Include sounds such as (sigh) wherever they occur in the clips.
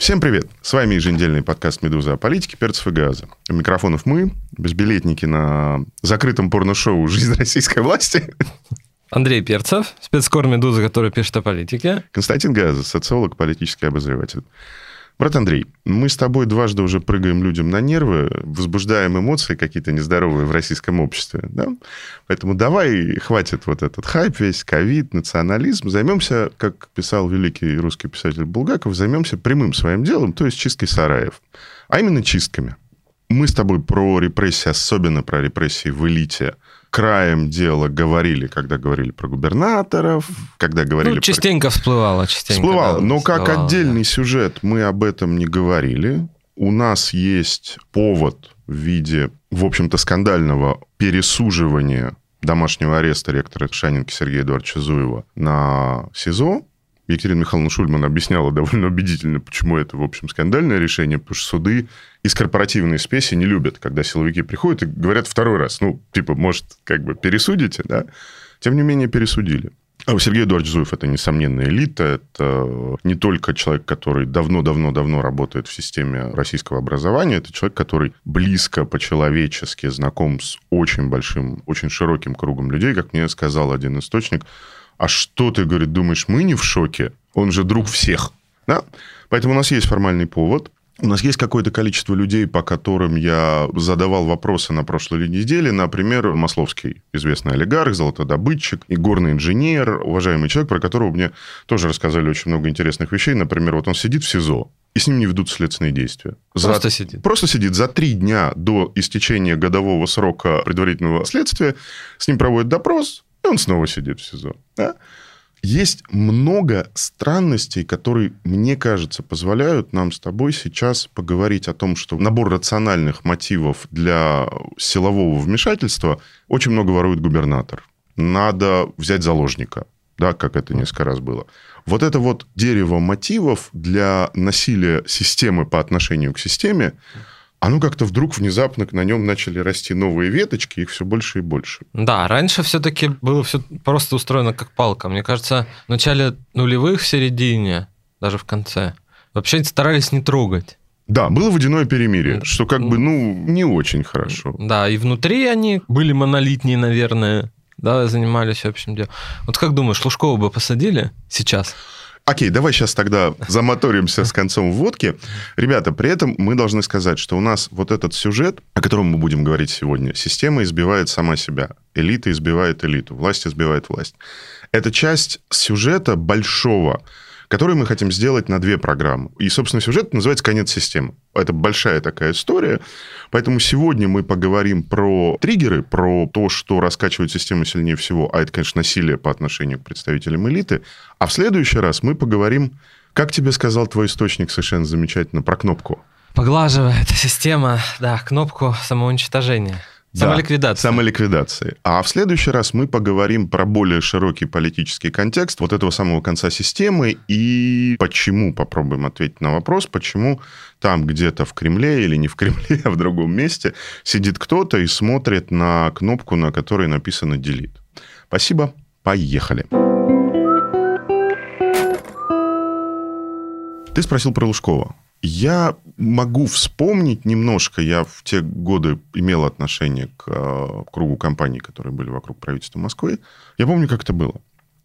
Всем привет! С вами еженедельный подкаст «Медуза» о политике, перцев и газа. У микрофонов мы, безбилетники на закрытом порно-шоу «Жизнь российской власти». Андрей Перцев, спецкор «Медуза», который пишет о политике. Константин Газа, социолог, политический обозреватель. Брат Андрей, мы с тобой дважды уже прыгаем людям на нервы, возбуждаем эмоции какие-то нездоровые в российском обществе. Да? Поэтому давай, хватит вот этот хайп весь, ковид, национализм. Займемся, как писал великий русский писатель Булгаков, займемся прямым своим делом, то есть чисткой сараев. А именно чистками. Мы с тобой про репрессии, особенно про репрессии в элите, краем дела говорили, когда говорили про губернаторов, когда говорили... Ну, частенько про... всплывало, частенько. Всплывало, да, но всплывало, как отдельный да. сюжет мы об этом не говорили. У нас есть повод в виде, в общем-то, скандального пересуживания домашнего ареста ректора Шанинки Сергея Эдуардовича Зуева на СИЗО. Екатерина Михайловна Шульман объясняла довольно убедительно, почему это, в общем, скандальное решение, потому что суды из корпоративной спеси не любят, когда силовики приходят и говорят второй раз, ну, типа, может, как бы пересудите, да? Тем не менее, пересудили. А у Сергея Эдуардовича Зуев это, несомненно, элита. Это не только человек, который давно-давно-давно работает в системе российского образования. Это человек, который близко по-человечески знаком с очень большим, очень широким кругом людей. Как мне сказал один источник, а что ты, говорит, думаешь, мы не в шоке? Он же друг всех. Да? Поэтому у нас есть формальный повод. У нас есть какое-то количество людей, по которым я задавал вопросы на прошлой неделе. Например, Масловский, известный олигарх, золотодобытчик и горный инженер, уважаемый человек, про которого мне тоже рассказали очень много интересных вещей. Например, вот он сидит в СИЗО, и с ним не ведут следственные действия. Просто за, сидит. Просто сидит. За три дня до истечения годового срока предварительного следствия с ним проводят допрос, он снова сидит в СИЗО. Да? Есть много странностей, которые, мне кажется, позволяют нам с тобой сейчас поговорить о том, что набор рациональных мотивов для силового вмешательства очень много ворует губернатор. Надо взять заложника, да, как это несколько раз было. Вот это вот дерево мотивов для насилия системы по отношению к системе, оно как-то вдруг внезапно на нем начали расти новые веточки, их все больше и больше. Да, раньше все-таки было все просто устроено как палка. Мне кажется, в начале нулевых, в середине, даже в конце, вообще старались не трогать. Да, было водяное перемирие, что как бы, ну, не очень хорошо. Да, и внутри они были монолитнее, наверное, да, занимались общим делом. Вот как думаешь, Лужкова бы посадили сейчас? Окей, давай сейчас тогда замоторимся с концом вводки. Ребята, при этом мы должны сказать, что у нас вот этот сюжет, о котором мы будем говорить сегодня, система избивает сама себя, элита избивает элиту, власть избивает власть. Это часть сюжета большого, который мы хотим сделать на две программы. И, собственно, сюжет называется «Конец системы». Это большая такая история. Поэтому сегодня мы поговорим про триггеры, про то, что раскачивает систему сильнее всего, а это, конечно, насилие по отношению к представителям элиты. А в следующий раз мы поговорим, как тебе сказал твой источник совершенно замечательно, про кнопку. Поглаживает система, да, кнопку самоуничтожения. Самоликвидация. Да, самоликвидации. А в следующий раз мы поговорим про более широкий политический контекст вот этого самого конца системы и почему, попробуем ответить на вопрос, почему там где-то в Кремле или не в Кремле, а в другом месте сидит кто-то и смотрит на кнопку, на которой написано «Delete». Спасибо, поехали. Ты спросил про Лужкова. Я могу вспомнить немножко, я в те годы имел отношение к э, кругу компаний, которые были вокруг правительства Москвы. Я помню, как это было.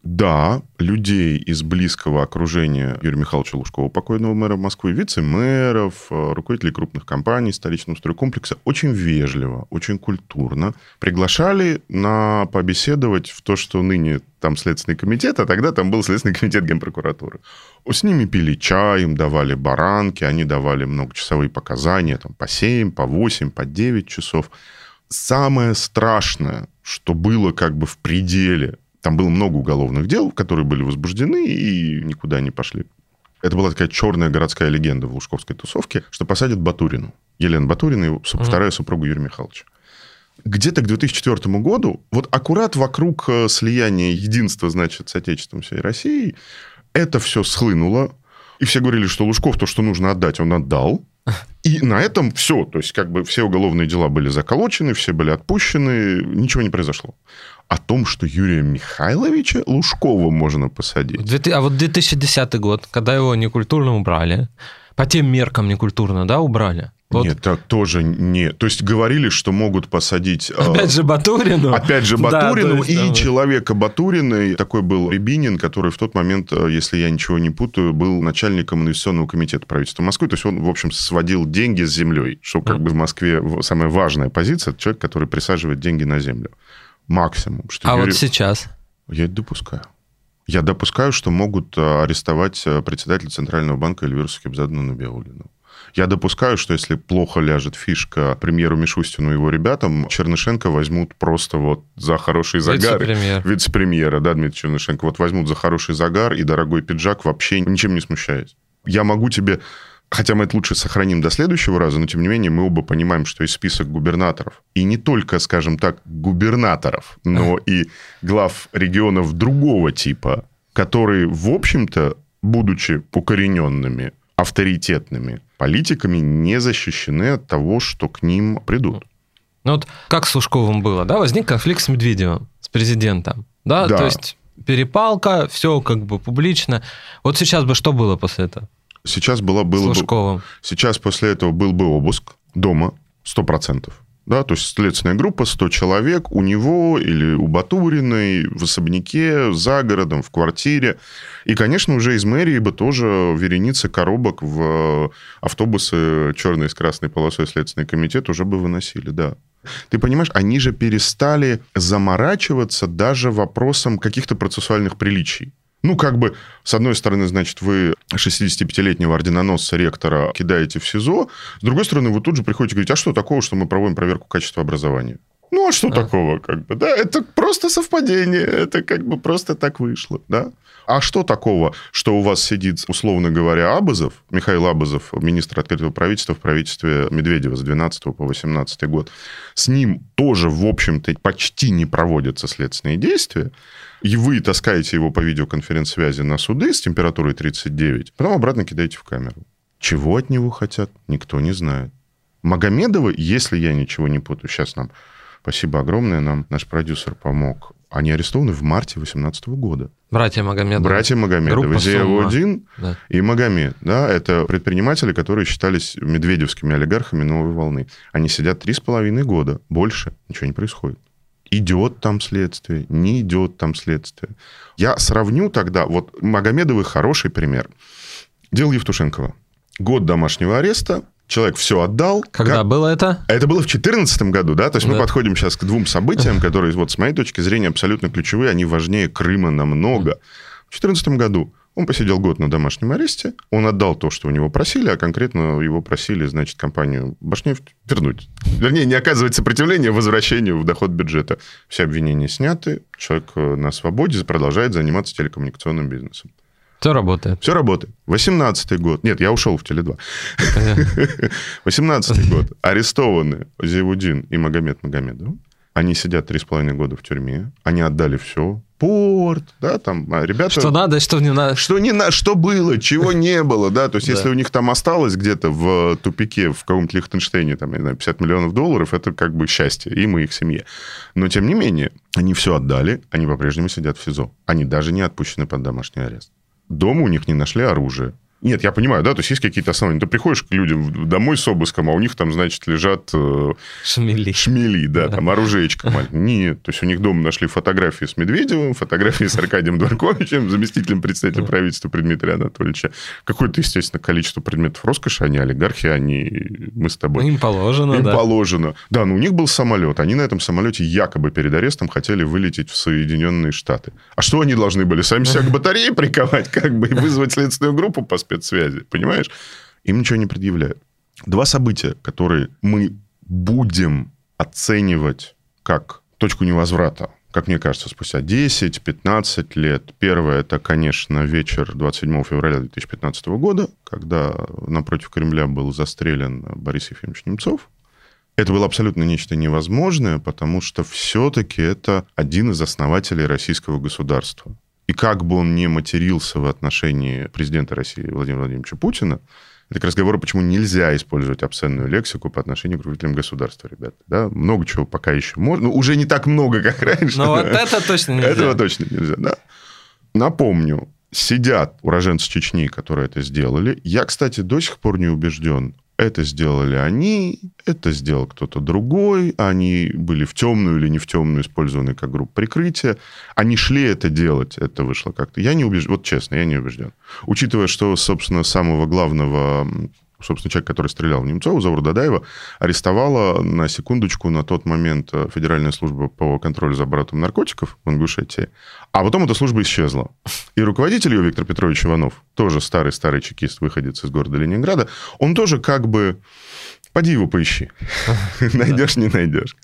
Да, людей из близкого окружения Юрия Михайловича Лужкова, покойного мэра Москвы, вице-мэров, э, руководителей крупных компаний, столичного стройкомплекса, очень вежливо, очень культурно приглашали на побеседовать в то, что ныне там Следственный комитет, а тогда там был Следственный комитет Генпрокуратуры. С ними пили чай, им давали баранки, они давали многочасовые показания, там, по 7, по 8, по 9 часов. Самое страшное, что было как бы в пределе там было много уголовных дел, которые были возбуждены и никуда не пошли. это была такая черная городская легенда в лужковской тусовке, что посадят Батурину. Елена Батурина, его, mm-hmm. вторая супруга Юрия Михайловича. Где-то к 2004 году, вот аккурат вокруг э, слияния единства, значит, с Отечеством всей России, это все схлынуло, и все говорили, что Лужков то, что нужно отдать, он отдал. И на этом все. То есть, как бы все уголовные дела были заколочены, все были отпущены, ничего не произошло. О том, что Юрия Михайловича Лужкова можно посадить. А вот 2010 год, когда его некультурно убрали, по тем меркам некультурно, да, убрали? Вот. Нет, так тоже не. То есть говорили, что могут посадить... Э, опять же Батурину. Опять же Батурину да, и да, человека Батурина. Такой был Рябинин, который в тот момент, э, если я ничего не путаю, был начальником инвестиционного комитета правительства Москвы. То есть он, в общем, сводил деньги с землей, что как бы в Москве самая важная позиция. Это человек, который присаживает деньги на землю. Максимум. Что а Юрий... вот сейчас? Я это допускаю. Я допускаю, что могут э, арестовать председателя Центрального банка Эльвиру Сахибзадну Набиулину. Я допускаю, что если плохо ляжет фишка премьеру Мишустину и его ребятам, Чернышенко возьмут просто вот за хороший загар. Вице-премьер. Вице-премьера, да, Дмитрий Чернышенко. Вот возьмут за хороший загар и дорогой пиджак, вообще ничем не смущаясь. Я могу тебе Хотя мы это лучше сохраним до следующего раза, но тем не менее мы оба понимаем, что есть список губернаторов. И не только, скажем так, губернаторов, но и глав регионов другого типа, которые, в общем-то, будучи укорененными, авторитетными политиками, не защищены от того, что к ним придут. Ну вот как с Лужковым было, да, возник конфликт с Медведевым, с президентом, да, да. то есть перепалка, все как бы публично. Вот сейчас бы что было после этого? Сейчас было, было бы... Сейчас после этого был бы обыск дома, сто процентов да, то есть следственная группа, 100 человек, у него или у Батуриной в особняке, за городом, в квартире. И, конечно, уже из мэрии бы тоже вереницы коробок в автобусы черные с красной полосой Следственный комитет уже бы выносили, да. Ты понимаешь, они же перестали заморачиваться даже вопросом каких-то процессуальных приличий. Ну, как бы, с одной стороны, значит, вы 65-летнего орденоносца ректора кидаете в СИЗО, с другой стороны, вы тут же приходите и говорите, а что такого, что мы проводим проверку качества образования? Ну, а что а. такого, как бы, да? Это просто совпадение, это как бы просто так вышло, да? А что такого, что у вас сидит, условно говоря, Абазов, Михаил Абазов, министр открытого правительства в правительстве Медведева с 12 по 18 год, с ним тоже, в общем-то, почти не проводятся следственные действия, и вы таскаете его по видеоконференц-связи на суды с температурой 39, потом обратно кидаете в камеру. Чего от него хотят, никто не знает. Магомедова, если я ничего не путаю, сейчас нам, спасибо огромное, нам наш продюсер помог, они арестованы в марте 2018 года. Братья Магомедовы. Братья Магомедовы. Зееводин да. и Магомед. Да, это предприниматели, которые считались медведевскими олигархами новой волны. Они сидят три с половиной года. Больше ничего не происходит идет там следствие, не идет там следствие. Я сравню тогда, вот Магомедовый хороший пример. Дело Евтушенкова. Год домашнего ареста, человек все отдал. Когда как... было это? Это было в 2014 году, да? То есть да. мы подходим сейчас к двум событиям, которые, вот с моей точки зрения, абсолютно ключевые, они важнее Крыма намного. В 2014 году он посидел год на домашнем аресте, он отдал то, что у него просили, а конкретно его просили, значит, компанию Башнефть вернуть. Вернее, не оказывать сопротивление возвращению в доход бюджета. Все обвинения сняты, человек э, на свободе продолжает заниматься телекоммуникационным бизнесом. Все работает. Все работает. 18 год. Нет, я ушел в Теле2. 18 (laughs) год. Арестованы Зиевудин и Магомед Магомедов. Они сидят три с половиной года в тюрьме. Они отдали все порт, да, там а ребята... Что надо, что не надо. Что, не на... что было, чего не было, да, то есть (laughs) если у них там осталось где-то в тупике в каком-то Лихтенштейне, там, я не знаю, 50 миллионов долларов, это как бы счастье им и их семье. Но, тем не менее, они все отдали, они по-прежнему сидят в СИЗО. Они даже не отпущены под домашний арест. Дома у них не нашли оружие. Нет, я понимаю, да, то есть есть какие-то основания. Ты приходишь к людям домой с обыском, а у них там, значит, лежат... Э, шмели. Шмели, да, там оружеечко маленькое. Нет, то есть у них дома нашли фотографии с Медведевым, фотографии с Аркадием Дворковичем, заместителем председателя правительства Дмитрия Анатольевича. Какое-то, естественно, количество предметов роскоши, они олигархи, они... Мы с тобой... Им положено, Им да. положено. Да, но у них был самолет. Они на этом самолете якобы перед арестом хотели вылететь в Соединенные Штаты. А что они должны были? Сами себя к батарее приковать, как бы, и вызвать следственную группу по спецсвязи, понимаешь? Им ничего не предъявляют. Два события, которые мы будем оценивать как точку невозврата как мне кажется, спустя 10-15 лет. Первое, это, конечно, вечер 27 февраля 2015 года, когда напротив Кремля был застрелен Борис Ефимович Немцов. Это было абсолютно нечто невозможное, потому что все-таки это один из основателей российского государства. И как бы он ни матерился в отношении президента России Владимира Владимировича Путина, это к разговору, почему нельзя использовать обсценную лексику по отношению к руководителям государства, ребята. Да? Много чего пока еще можно. Ну, уже не так много, как раньше. Но вот это точно нельзя. Этого точно нельзя, да. Напомню, сидят уроженцы Чечни, которые это сделали. Я, кстати, до сих пор не убежден, это сделали они, это сделал кто-то другой, они были в темную или не в темную использованы как группа прикрытия. Они шли это делать, это вышло как-то. Я не убежден, вот честно, я не убежден. Учитывая, что, собственно, самого главного собственно, человек, который стрелял в Немцова, Завур Дадаева, арестовала на секундочку на тот момент э, Федеральная служба по контролю за оборотом наркотиков в Ингушетии, а потом эта служба исчезла. И руководитель ее, Виктор Петрович Иванов, тоже старый-старый чекист, выходец из города Ленинграда, он тоже как бы... Поди его поищи. (laughs) Найдешь, не найдешь.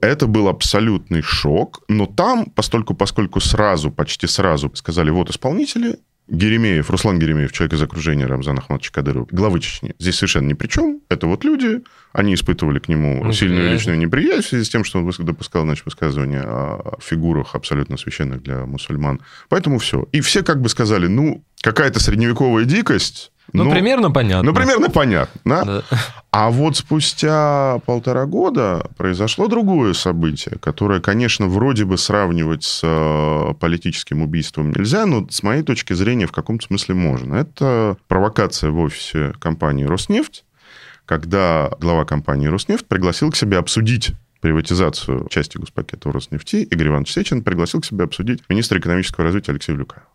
Это был абсолютный шок, но там, постольку, поскольку сразу, почти сразу сказали, вот исполнители, Геремеев, Руслан Геремеев, человек из окружения Рамзана Ахматовича Кадырова, главы Чечни, здесь совершенно ни при чем. Это вот люди, они испытывали к нему ну, сильную личную неприязнь в связи с тем, что он допускал значит, высказывания о фигурах абсолютно священных для мусульман. Поэтому все. И все как бы сказали, ну, какая-то средневековая дикость, ну, ну, примерно понятно. Ну, примерно понятно. Да? А вот спустя полтора года произошло другое событие, которое, конечно, вроде бы сравнивать с э, политическим убийством нельзя, но с моей точки зрения в каком-то смысле можно. Это провокация в офисе компании «Роснефть», когда глава компании «Роснефть» пригласил к себе обсудить приватизацию части госпакета Роснефти, Игорь Иванович Сечин пригласил к себе обсудить министра экономического развития Алексея Люкаева.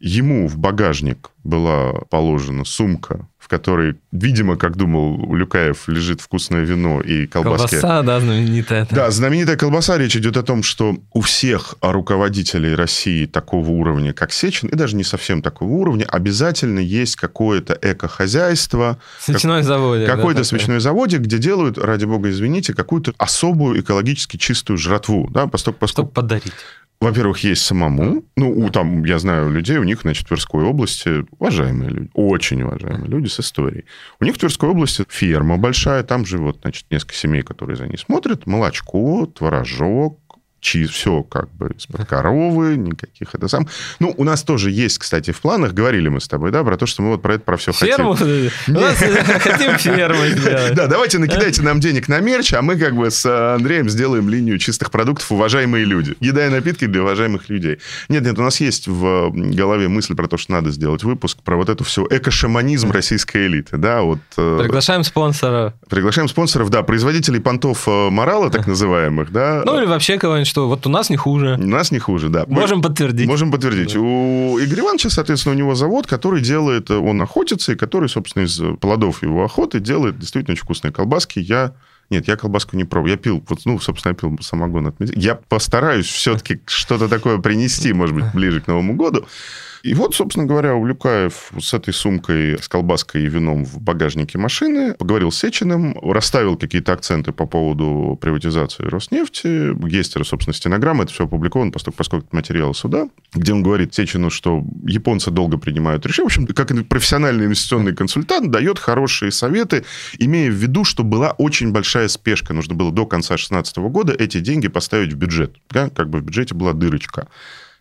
Ему в багажник была положена сумка, в которой, видимо, как думал Люкаев, лежит вкусное вино и колбаски. Колбаса, да, знаменитая. Да, знаменитая колбаса. Речь идет о том, что у всех руководителей России такого уровня, как Сечин, и даже не совсем такого уровня, обязательно есть какое-то эко-хозяйство. Свечной как, заводик. Какой-то да, свечной заводик, где делают, ради бога, извините, какую-то особую экологически чистую жратву. Да, поскольку, поскольку... Чтобы подарить во-первых, есть самому. Ну, у, там, я знаю людей, у них, значит, в Тверской области уважаемые люди, очень уважаемые люди с историей. У них в Тверской области ферма большая, там живет, значит, несколько семей, которые за ней смотрят. Молочко, творожок, чиз, все как бы из-под коровы, никаких это сам. Ну, у нас тоже есть, кстати, в планах, говорили мы с тобой, да, про то, что мы вот про это, про все ферму? (laughs) хотим. (laughs) Хотим ферму сделать. Да, давайте накидайте нам денег на мерч, а мы как бы с Андреем сделаем линию чистых продуктов «Уважаемые люди». Еда и напитки для уважаемых людей. Нет, нет, у нас есть в голове мысль про то, что надо сделать выпуск про вот эту всю эко-шаманизм российской элиты, да, вот. Э, приглашаем спонсоров. Приглашаем спонсоров, да, производителей понтов э, морала, так (laughs) называемых, да. Ну, или вообще кого-нибудь что вот у нас не хуже. У нас не хуже, да. Можем Мы, подтвердить. Можем подтвердить. Да. У Игоря Ивановича, соответственно, у него завод, который делает, он охотится, и который, собственно, из плодов его охоты делает действительно очень вкусные колбаски. Я нет, я колбаску не пробую. Я пил, вот, ну, собственно, я пил самогон от Я постараюсь все-таки что-то такое принести, может быть, ближе к Новому году. И вот, собственно говоря, Увлекаев с этой сумкой, с колбаской и вином в багажнике машины поговорил с Сечиным, расставил какие-то акценты по поводу приватизации Роснефти. Есть, собственно, стенограмма, это все опубликовано, поскольку, поскольку это материал суда, где он говорит Сечину, что японцы долго принимают решения. В общем, как профессиональный инвестиционный консультант дает хорошие советы, имея в виду, что была очень большая спешка. Нужно было до конца 2016 года эти деньги поставить в бюджет. Да? Как бы в бюджете была дырочка.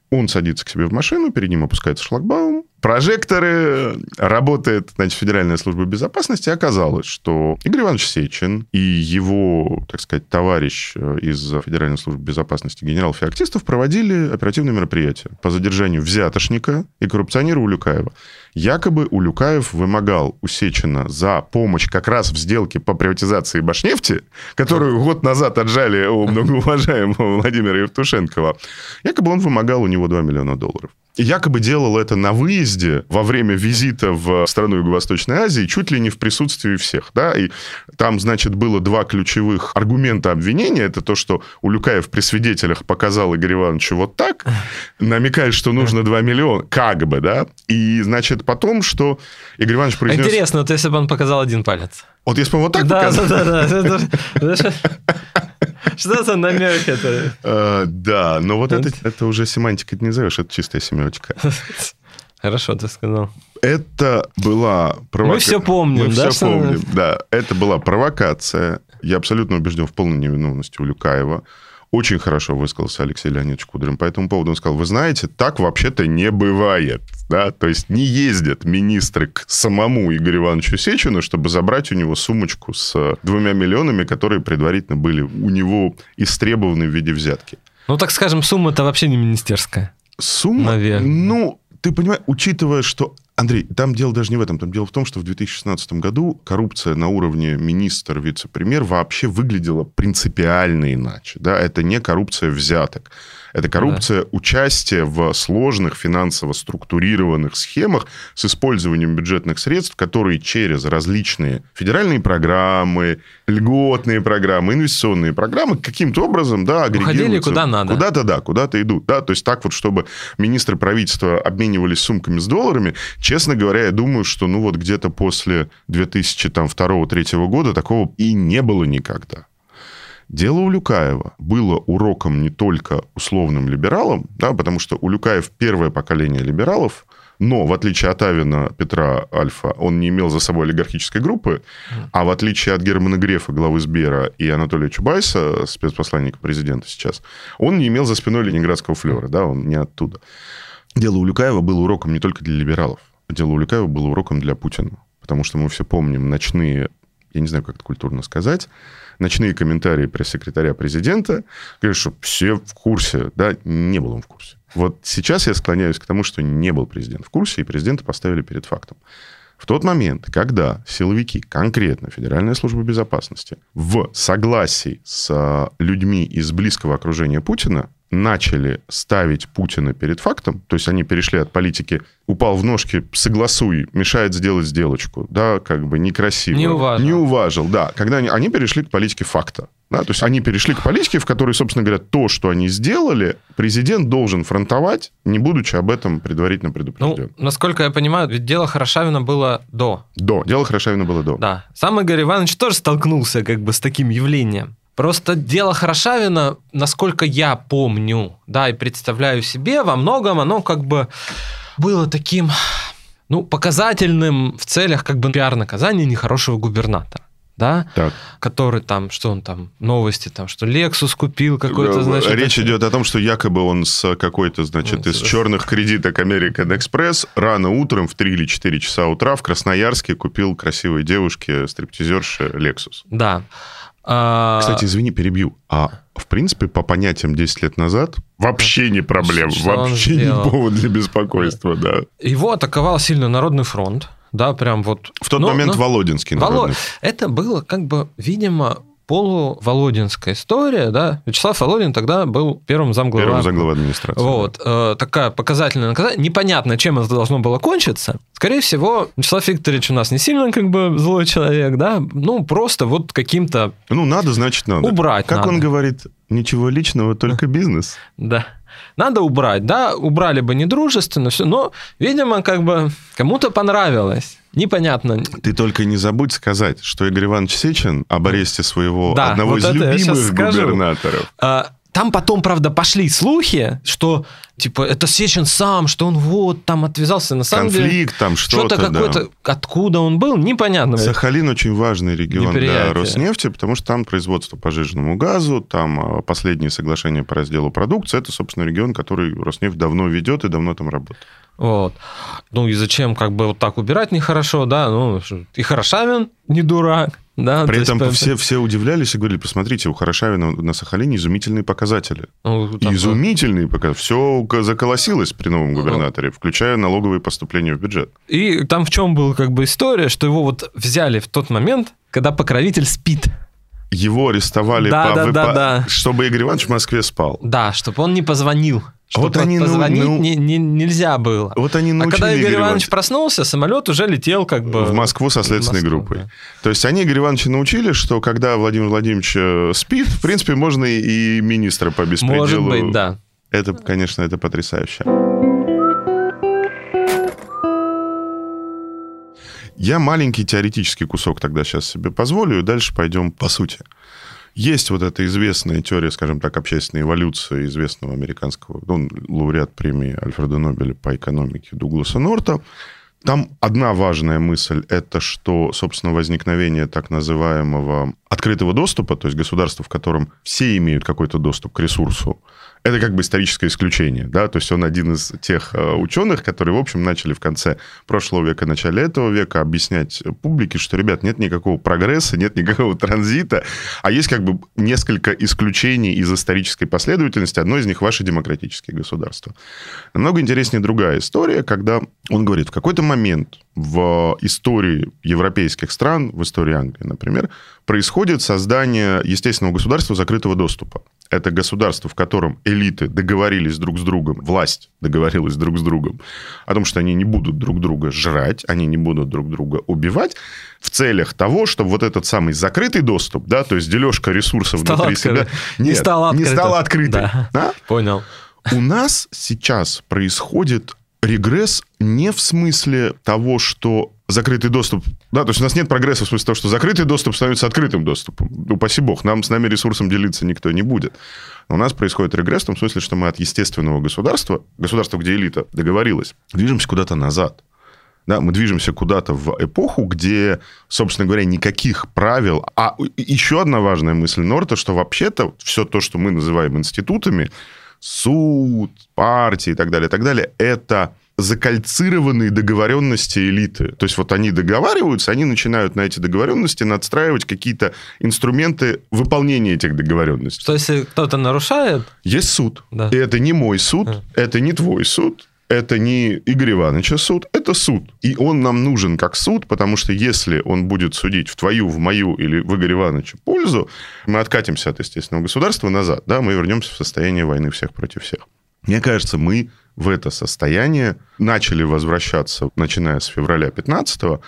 Он садится к себе в машину, перед ним опускается шлагбаум, прожекторы, работает значит, Федеральная служба безопасности. Оказалось, что Игорь Иванович Сечин и его, так сказать, товарищ э, из Федеральной службы безопасности генерал Феоктистов проводили оперативное мероприятие по задержанию взятошника и коррупционера Улюкаева. Якобы Улюкаев вымогал у Сечина за помощь как раз в сделке по приватизации Башнефти, которую год назад отжали у многоуважаемого Владимира Евтушенкова. Якобы он вымогал у него 2 миллиона долларов якобы делал это на выезде во время визита в страну Юго-Восточной Азии, чуть ли не в присутствии всех. Да? И там, значит, было два ключевых аргумента обвинения. Это то, что Улюкаев при свидетелях показал Игорю Ивановичу вот так, намекая, что нужно 2 миллиона, как бы, да. И, значит, потом, что Игорь Иванович произнес... Интересно, вот если бы он показал один палец. Вот если бы он вот так да, показал... Да, да, да. Что за намек это? Э, да, но вот это, уже семантика не назовешь, это чистая семечка. Хорошо, ты сказал. Это была провокация. Мы все помним, Мы да? все помним, да. Это была провокация. Я абсолютно убежден в полной невиновности Улюкаева. Очень хорошо высказался Алексей Леонидович Кудрин по этому поводу. Он сказал, вы знаете, так вообще-то не бывает. Да? То есть не ездят министры к самому Игорю Ивановичу Сечину, чтобы забрать у него сумочку с двумя миллионами, которые предварительно были у него истребованы в виде взятки. Ну, так скажем, сумма-то вообще не министерская. Сумма? Наверное. Ну, ты понимаешь, учитывая, что Андрей, там дело даже не в этом. Там дело в том, что в 2016 году коррупция на уровне министр, вице-премьер вообще выглядела принципиально иначе. Да? Это не коррупция взяток. Это коррупция да. участия в сложных финансово структурированных схемах с использованием бюджетных средств, которые через различные федеральные программы, льготные программы, инвестиционные программы каким-то образом да, Уходили куда надо. Куда-то, да, куда-то идут. Да? То есть так вот, чтобы министры правительства обменивались сумками с долларами, честно говоря, я думаю, что ну вот где-то после 2002-2003 года такого и не было никогда. Дело Улюкаева было уроком не только условным либералам, да, потому что Улюкаев первое поколение либералов, но в отличие от Авина Петра Альфа, он не имел за собой олигархической группы, а в отличие от Германа Грефа, главы Сбера, и Анатолия Чубайса, спецпосланника президента сейчас, он не имел за спиной ленинградского флера, да, он не оттуда. Дело Улюкаева было уроком не только для либералов. Дело Улюкаева было уроком для Путина. Потому что мы все помним ночные, я не знаю, как это культурно сказать, ночные комментарии пресс-секретаря президента, говорят, что все в курсе. Да, не был он в курсе. Вот сейчас я склоняюсь к тому, что не был президент в курсе, и президента поставили перед фактом. В тот момент, когда силовики, конкретно Федеральная служба безопасности, в согласии с людьми из близкого окружения Путина начали ставить Путина перед фактом, то есть они перешли от политики «упал в ножки, согласуй, мешает сделать сделочку», да, как бы некрасиво. Не уважил. Не уважил, да. Когда они, они перешли к политике факта. Да, то есть они перешли к политике, в которой, собственно говоря, то, что они сделали, президент должен фронтовать, не будучи об этом предварительно предупрежден. Ну, насколько я понимаю, ведь дело Хорошавина было до. До. Дело Хорошавина было до. Да. Сам Игорь Иванович тоже столкнулся как бы с таким явлением. Просто дело Хорошавина, насколько я помню, да, и представляю себе, во многом оно как бы было таким, ну, показательным в целях как бы пиар-наказания нехорошего губернатора да, так. который там, что он там, новости там, что Lexus купил какой-то, значит... Речь идет о том, что якобы он с какой-то, значит, ну, из черных кредиток American Express рано утром в 3 или 4 часа утра в Красноярске купил красивой девушке, стриптизерше Lexus. Да. А, Кстати, извини, перебью. А в принципе, по понятиям 10 лет назад вообще не проблема, что вообще не повод для беспокойства, да. Его атаковал сильно Народный фронт, да, прям вот. В тот но, момент но... Володинский. Волод... Это было как бы, видимо, полуволодинская история, да. Вячеслав Володин тогда был первым замглава. Первым замглава администрации. Вот. Да. Э, такая показательная наказание. Непонятно, чем это должно было кончиться. Скорее всего, Вячеслав Викторович у нас не сильно как бы злой человек, да. Ну, просто вот каким-то... Ну, надо, значит, надо. Убрать Как надо. он говорит, ничего личного, только бизнес. Да. Надо убрать, да, убрали бы недружественно, все, но, видимо, как бы кому-то понравилось. Непонятно. Ты только не забудь сказать, что Игорь Иванович Сечин об аресте своего да, одного вот из любимых губернаторов. А, там потом, правда, пошли слухи, что типа это Сечин сам, что он вот там отвязался. На самом Конфликт деле, там что-то, что-то какое-то, да. откуда он был, непонятно. Сахалин очень важный регион для Роснефти, потому что там производство по жиженному газу, там а, последние соглашения по разделу продукции. Это, собственно, регион, который Роснефть давно ведет и давно там работает. Вот. Ну и зачем как бы вот так убирать нехорошо, да? Ну, и Хорошавин не дурак. Да, При этом есть, все, все удивлялись и говорили, посмотрите, у Хорошавина на Сахалине изумительные показатели. Ну, там изумительные показатели. Все заколосилось при новом губернаторе, включая налоговые поступления в бюджет. И там в чем была как бы история, что его вот взяли в тот момент, когда покровитель спит. Его арестовали, да, по, да, по, да, да. чтобы Игорь Иванович в Москве спал. Да, чтобы он не позвонил. Что вот они позвонить ну, не, не, нельзя было. Вот они а когда Игорь Игорь Иванович Иванович проснулся, самолет уже летел как бы... В Москву со следственной Москву, группой. Да. То есть они Игорь Ивановича научили, что когда Владимир Владимирович э, спит, в принципе, можно и министра по беспределу... Может быть, да. Это, конечно, это потрясающе. Я маленький теоретический кусок тогда сейчас себе позволю, и дальше пойдем по сути. Есть вот эта известная теория, скажем так, общественной эволюции известного американского, он лауреат премии Альфреда Нобеля по экономике Дугласа Норта. Там одна важная мысль – это что, собственно, возникновение так называемого открытого доступа, то есть государства, в котором все имеют какой-то доступ к ресурсу, это как бы историческое исключение, да, то есть он один из тех э, ученых, которые, в общем, начали в конце прошлого века, начале этого века объяснять публике, что, ребят, нет никакого прогресса, нет никакого транзита, а есть как бы несколько исключений из исторической последовательности, одно из них ваши демократические государства. Намного интереснее другая история, когда он говорит, в какой-то момент в истории европейских стран, в истории Англии, например, происходит создание естественного государства закрытого доступа. Это государство, в котором элиты договорились друг с другом, власть договорилась друг с другом о том, что они не будут друг друга жрать, они не будут друг друга убивать, в целях того, чтобы вот этот самый закрытый доступ, да, то есть дележка ресурсов Стала внутри открытой. себя, Не нет, стала не открытой. стала открытой. Да. Да? Понял. У нас сейчас происходит регресс не в смысле того, что закрытый доступ... Да, то есть у нас нет прогресса в смысле того, что закрытый доступ становится открытым доступом. Упаси бог, нам с нами ресурсом делиться никто не будет. Но у нас происходит регресс в том смысле, что мы от естественного государства, государства, где элита договорилась, движемся куда-то назад. Да, мы движемся куда-то в эпоху, где, собственно говоря, никаких правил. А еще одна важная мысль Норта, что вообще-то все то, что мы называем институтами, суд, партии и так далее, и так далее, это закальцированные договоренности элиты. То есть вот они договариваются, они начинают на эти договоренности надстраивать какие-то инструменты выполнения этих договоренностей. Что если кто-то нарушает, Есть суд. Да. И это не мой суд, Да. это не твой суд, это не Игорь Ивановича суд, это суд. И он нам нужен как суд, потому что если он будет судить в твою, в мою или в Игоря Ивановича пользу, мы откатимся от естественного государства назад, да, мы вернемся в состояние войны всех против всех. Мне кажется, мы в это состояние начали возвращаться, начиная с февраля 15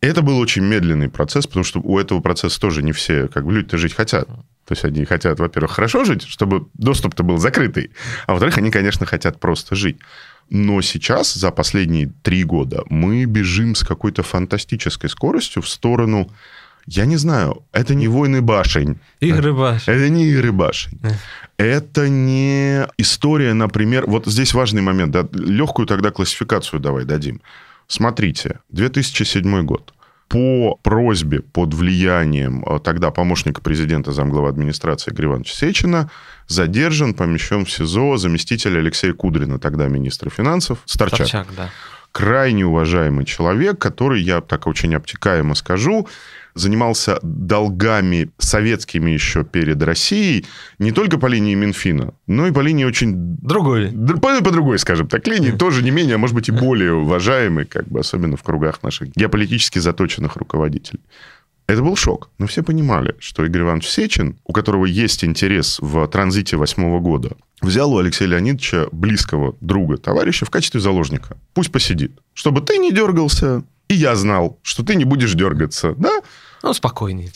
это был очень медленный процесс, потому что у этого процесса тоже не все, как бы люди-то жить хотят. То есть они хотят, во-первых, хорошо жить, чтобы доступ-то был закрытый, а во-вторых, они, конечно, хотят просто жить. Но сейчас, за последние три года, мы бежим с какой-то фантастической скоростью в сторону, я не знаю, это не войны башень, игры баш. это не игры башень. Это не история, например... Вот здесь важный момент. Да, легкую тогда классификацию давай дадим. Смотрите, 2007 год. По просьбе, под влиянием э, тогда помощника президента замглава администрации Игоря Ивановича Сечина задержан, помещен в СИЗО заместитель Алексея Кудрина, тогда министра финансов, Старчак Торчак, да. крайне уважаемый человек, который, я так очень обтекаемо скажу, занимался долгами советскими еще перед Россией не только по линии Минфина, но и по линии очень... Другой. По, по другой, скажем так, линии, тоже не менее, а может быть и более уважаемый, как бы, особенно в кругах наших геополитически заточенных руководителей. Это был шок. Но все понимали, что Игорь Иванович Сечин, у которого есть интерес в транзите восьмого года, взял у Алексея Леонидовича близкого друга, товарища в качестве заложника. Пусть посидит. Чтобы ты не дергался, и я знал, что ты не будешь дергаться. Да? Ну, спокойнее.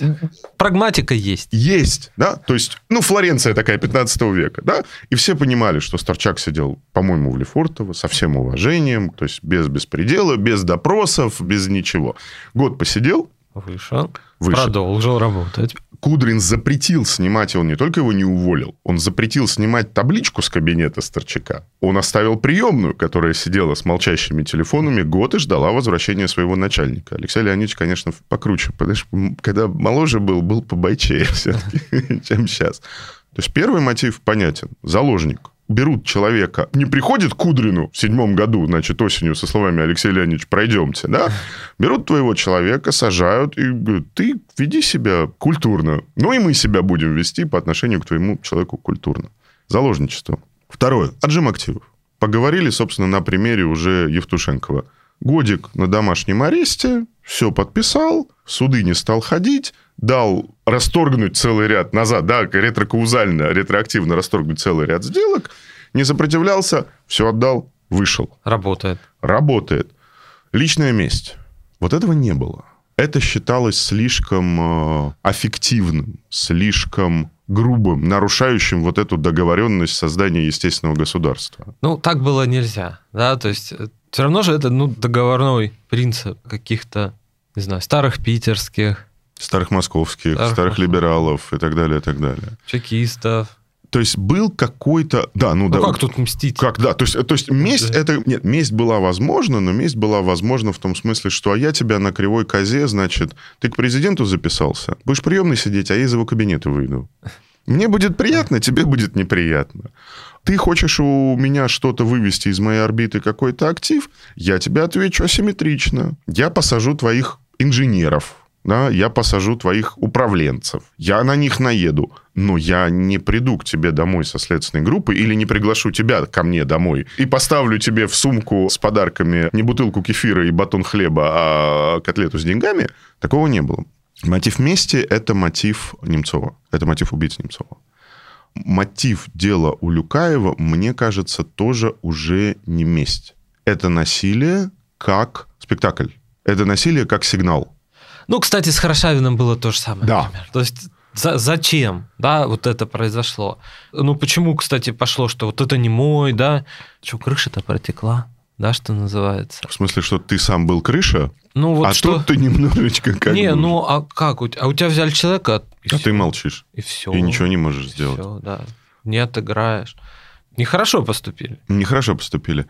Прагматика есть. Есть, да, то есть, ну, Флоренция такая 15 века, да, и все понимали, что Старчак сидел, по-моему, в Лефортово со всем уважением, то есть без беспредела, без допросов, без ничего. Год посидел, Вышел. Вышел. Продолжил работать. Кудрин запретил снимать, и он не только его не уволил, он запретил снимать табличку с кабинета Старчака. Он оставил приемную, которая сидела с молчащими телефонами год и ждала возвращения своего начальника. Алексей Леонидович, конечно, покруче, потому что когда моложе был, был побойчее (laughs) все-таки, чем сейчас. То есть первый мотив понятен. Заложник. Берут человека, не приходит к Кудрину в седьмом году, значит, осенью со словами Алексей Леонидович, пройдемте, да? Берут твоего человека, сажают и говорят, ты веди себя культурно. Ну и мы себя будем вести по отношению к твоему человеку культурно. Заложничество. Второе. Отжим активов. Поговорили, собственно, на примере уже Евтушенкова. Годик на домашнем аресте, все подписал, в суды не стал ходить, дал расторгнуть целый ряд назад, да, ретрокаузально, ретроактивно расторгнуть целый ряд сделок, не сопротивлялся, все отдал, вышел Работает. работает. Личная месть. Вот этого не было. Это считалось слишком э, аффективным, слишком грубым, нарушающим вот эту договоренность создания естественного государства. Ну, так было нельзя, да, то есть все равно же это, ну, договорной принцип каких-то, не знаю, старых питерских, Старых московских, Старых старых, либералов и так далее, и так далее. Чекистов. То есть был какой-то... Да, ну, Ну да. как тут мстить? Как, да, то есть, то есть месть Да. это... Нет, месть была возможна, но месть была возможна в том смысле, что а я тебя на кривой козе, значит, ты к президенту записался, будешь приемный сидеть, а я из его кабинета выйду. Мне будет приятно, тебе будет неприятно. Ты хочешь у меня что-то вывести из моей орбиты, какой-то актив, я тебе отвечу асимметрично. Я посажу твоих инженеров, да, я посажу твоих управленцев, я на них наеду, но я не приду к тебе домой со следственной группой или не приглашу тебя ко мне домой и поставлю тебе в сумку с подарками не бутылку кефира и батон хлеба, а котлету с деньгами. Такого не было. Мотив мести – это мотив Немцова. Это мотив убийцы Немцова. Мотив дела у Люкаева, мне кажется, тоже уже не месть. Это насилие как спектакль. Это насилие как сигнал. Ну, кстати, с Хорошавиным было то же самое. Да. например. То есть за- зачем, да, вот это произошло? Ну, почему, кстати, пошло, что вот это не мой, да? Что, крыша-то протекла, да, что называется? В смысле, что ты сам был крыша, Ну, вот а что... тут ты немножечко как не, бы- ну, а как? А у тебя взяли человека, и А всё. ты молчишь. И все. И ничего не можешь сделать. Все, да. Не отыграешь. Нехорошо поступили. Нехорошо поступили. И,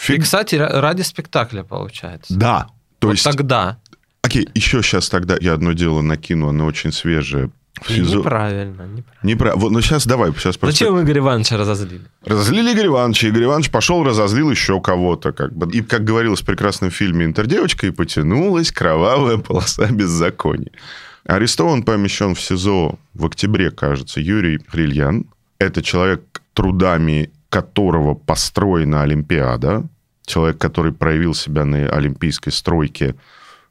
Фиг... кстати, ра- ради спектакля получается. Да. То вот есть, тогда. окей, еще сейчас тогда я одно дело накину, оно очень свежее. СИЗО- неправильно, неправильно. Непра- Вот, ну сейчас давай, сейчас просто... Зачем Игорь Ивановича разозлили? Разозлили Игорь Ивановича. Игорь Иванович пошел, разозлил еще кого-то. Как бы. И, как говорилось в прекрасном фильме «Интердевочка», и потянулась кровавая полоса беззакония. Арестован, помещен в СИЗО в октябре, кажется, Юрий Грильян. Это человек, трудами которого построена Олимпиада. Человек, который проявил себя на олимпийской стройке.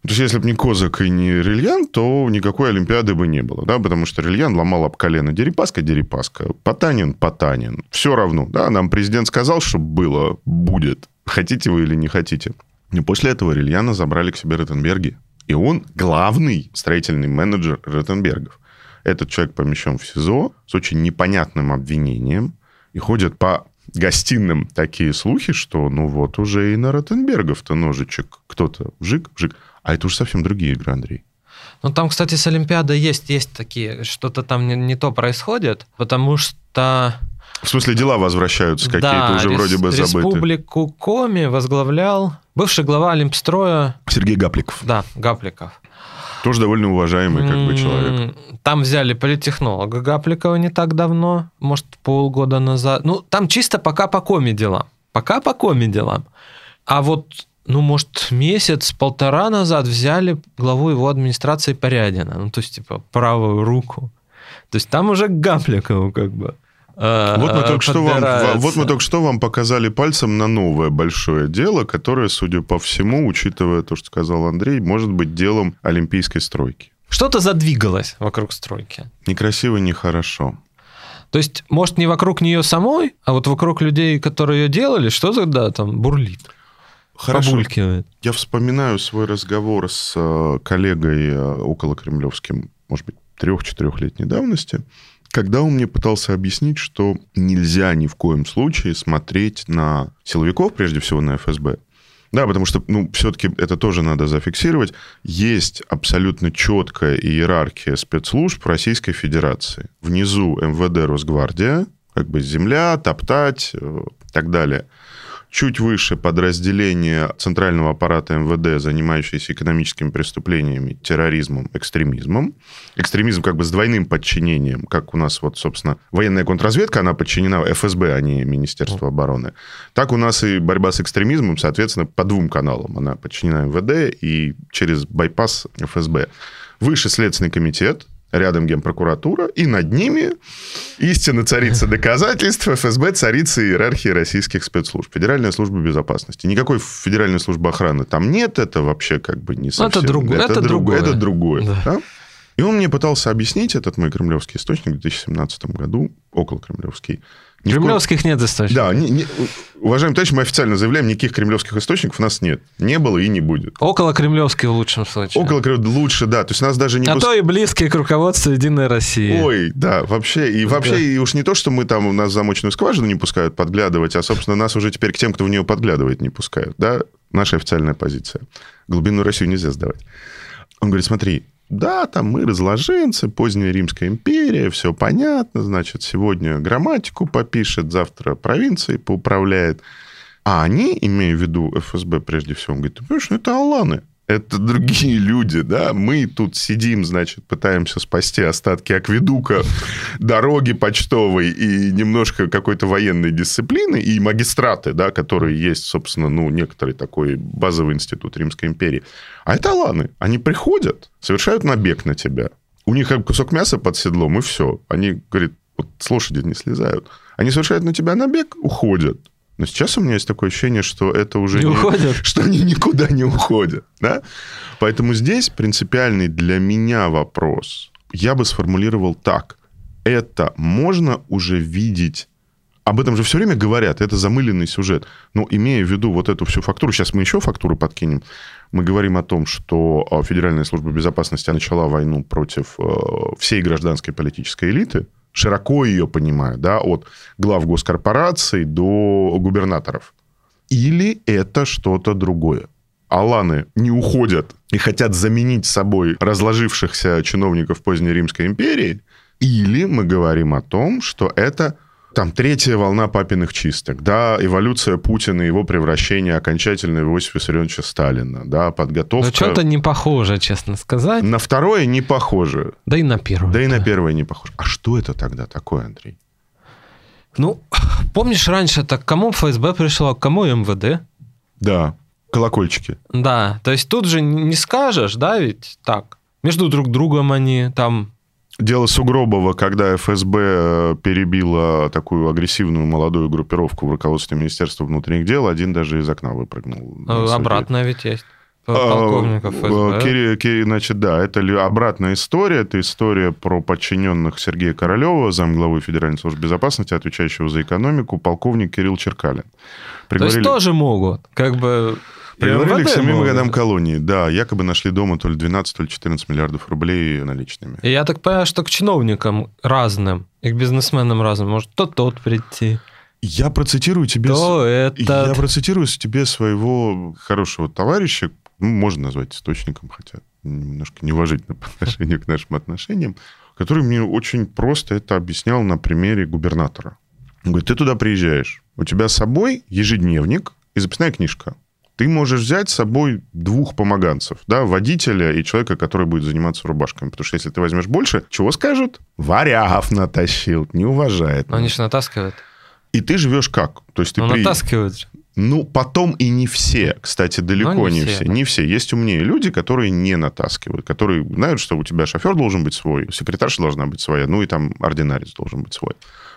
То есть, если бы не Козак и не Рильян, то никакой Олимпиады бы не было, да, потому что Рильян ломал об колено Дерипаска, Дерипаска, Потанин, Потанин. Все равно, да, нам президент сказал, что было, будет. Хотите вы или не хотите. И после этого Рильяна забрали к себе Ротенберги. И он главный строительный менеджер Ротенбергов. Этот человек помещен в СИЗО с очень непонятным обвинением. И ходят по гостиным такие слухи, что ну вот уже и на Ротенбергов-то ножичек кто-то вжик, вжик. А это уже совсем другие игры, Андрей. Ну, там, кстати, с Олимпиадой есть, есть такие, что-то там не, не то происходит, потому что... В смысле, дела возвращаются какие-то да, уже рес- вроде бы забыты. Республику Коми возглавлял бывший глава Олимпстроя, Сергей Гапликов. да, Гапликов. Тоже довольно уважаемый как бы человек. Там взяли политехнолога Гапликова не так давно, может, полгода назад. Ну, там чисто пока по коми делам. Пока по коми делам. А вот, ну, может, месяц-полтора назад взяли главу его администрации Порядина. Ну, то есть, типа, правую руку. То есть, там уже к как бы э, Вот мы, только что вам, вот мы только что вам показали пальцем на новое большое дело, которое, судя по всему, учитывая то, что сказал Андрей, может быть делом олимпийской стройки. Что-то задвигалось вокруг стройки. Некрасиво, нехорошо. То есть, может, не вокруг нее самой, а вот вокруг людей, которые ее делали, что-то, да, там бурлит, Хорошо. побулькивает. Я вспоминаю свой разговор с э, коллегой э, около кремлевским, может быть, трех-четырехлетней давности, когда он мне пытался объяснить, что нельзя ни в коем случае смотреть на силовиков, прежде всего на ФСБ. Да, потому что, ну, все-таки это тоже надо зафиксировать. Есть абсолютно четкая иерархия спецслужб Российской Федерации. Внизу МВД, Росгвардия, как бы земля, топтать э, и так далее. Чуть выше подразделение центрального аппарата МВД, занимающееся экономическими преступлениями, терроризмом, экстремизмом. Экстремизм как бы с двойным подчинением, как у нас вот, собственно, военная контрразведка, она подчинена ФСБ, а не Министерству обороны. Так у нас и борьба с экстремизмом, соответственно, по двум каналам. Она подчинена МВД и через байпас ФСБ. Выше Следственный комитет, рядом Генпрокуратура, и над ними истинно царица (laughs) доказательств, ФСБ царица иерархии российских спецслужб. Федеральная служба безопасности. Никакой Федеральной службы охраны там нет, это вообще как бы не совсем... другое, это друг- другое. Это другое, Да. да? И он мне пытался объяснить, этот мой кремлевский источник в 2017 году, около кремлевский. Ни в коем- Кремлевских нет источников. Да, не- не- уважаемый товарищ, мы официально заявляем, никаких кремлевских источников у нас нет. Не было и не будет. Около кремлевский в лучшем случае. Около лучше, да. То есть нас даже не а пус- то и близкие к руководству Единой России. Ой, да, вообще. И вообще, и уж не то, что мы там, у нас замочную скважину не пускают подглядывать, а, собственно, нас уже теперь к тем, кто в нее подглядывает, не пускают. Да, наша официальная позиция. Глубинную Россию нельзя сдавать. Он говорит, смотри, да, там мы разложенцы, поздняя Римская империя, все понятно, значит, сегодня грамматику попишет, завтра провинцией поуправляет. А они, имея в виду ФСБ прежде всего, говорят, ты понимаешь, ну это аланы, это другие (laughs) люди, да, мы тут сидим, значит, пытаемся спасти остатки акведука, дороги почтовой и немножко какой-то военной дисциплины, и магистраты, да, которые есть, собственно, ну, некоторый такой базовый институт Римской империи. А это аланы, они приходят, совершают набег на тебя, у них как кусок мяса под седлом, и все. Они, говорят, вот с лошади не слезают. Они совершают на тебя набег, уходят. Но сейчас у меня есть такое ощущение, что это уже Не не, уходят? (laughs) что они никуда не уходят. Да? Поэтому здесь принципиальный для меня вопрос. Я бы сформулировал так. Это можно уже видеть об этом же все время говорят, это замыленный сюжет. Но имея в виду вот эту всю фактуру, сейчас мы еще фактуру подкинем, мы говорим о том, что э, Федеральная служба безопасности начала войну против э, всей гражданской политической элиты, широко ее понимаю, да, от глав госкорпораций до губернаторов. Или это что-то другое? Аланы не уходят и хотят заменить собой разложившихся чиновников поздней Римской империи, или мы говорим о том, что это там третья волна папиных чисток, да, эволюция Путина, его превращение окончательно в Иосифа Виссарионовича Сталина, да, подготовка... Ну, что-то не похоже, честно сказать. На второе не похоже, Да и на первое. да и на первое не похоже. А что это тогда такое, Андрей? Ну, (laughs) помнишь, раньше так кому ФСБ пришло, к кому МВД? Да, колокольчики. Да, то есть тут же не скажешь, да, ведь так. Между друг другом они там... Дело Сугробова, когда ФСБ э, перебила такую агрессивную молодую группировку в руководстве Министерства внутренних дел, один даже из окна выпрыгнул. э. Обратно ведь есть. А, Полковников э, ФСБ. Кири- Кири- значит, да, это обратная история. Это история про подчиненных Сергея Королева, замглавы Федеральной службы безопасности, отвечающего за экономику, полковник Кирилл Черкалин. То есть тоже могут, как бы... Приговорили к МВД 7 могут. годам колонии. Да, якобы нашли дома то ли 12, то ли 14 миллиардов рублей наличными. И я так понимаю, что к чиновникам разным, и к бизнесменам разным может то тот прийти, Я процитирую тебе... то Я этот. процитирую тебе своего хорошего товарища, ну, можно назвать источником, хотя немножко неуважительно (laughs) по отношению к нашим отношениям, который мне очень просто это объяснял на примере губернатора. Он говорит, ты туда приезжаешь, у тебя с собой ежедневник и записная книжка. Ты можешь взять с собой двух помоганцев, да, водителя и человека, который будет заниматься рубашками. Потому что если ты возьмешь больше, чего скажут? Варягов натащил, не уважает. Но они же натаскивают. И ты живешь как? То есть ты Ну, при- натаскивают. Ну, потом и не все, кстати, далеко Ну, не не, все, все. да. Не все. Есть умнее люди, которые не натаскивают, которые знают, что у тебя шофер должен быть свой, секретарша должна быть своя, ну и там ординарец должен быть свой.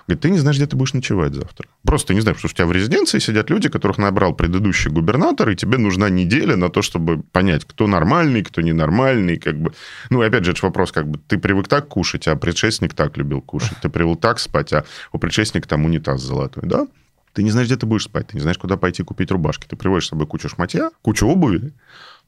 Говорит, ты не знаешь, где ты будешь ночевать завтра. Просто ты не знаешь, потому что у тебя в резиденции сидят люди, которых набрал предыдущий губернатор, и тебе нужна неделя на то, чтобы понять, кто нормальный, кто ненормальный, как бы. Ну, и опять же, это вопрос, как бы, ты привык так кушать, а предшественник так любил кушать. Ты привык так спать, а у предшественника там унитаз золотой, да? Ты не знаешь, где ты будешь спать, ты не знаешь, куда пойти купить рубашки. Ты приводишь с собой кучу шматья, кучу обуви,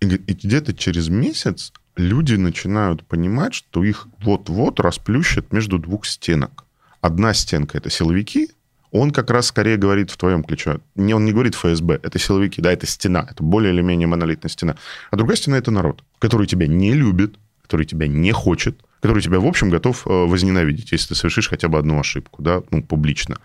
и, и где-то через месяц люди начинают понимать, что их вот-вот расплющат между двух стенок. Одна стенка – это силовики, он как раз скорее говорит в твоем ключе. Не, он не говорит ФСБ, это силовики, да, это стена, это более или менее монолитная стена. А другая стена – это народ, который тебя не любит, который тебя не хочет, который тебя, в общем, готов э, возненавидеть, если ты совершишь хотя бы одну ошибку, да, ну, публично.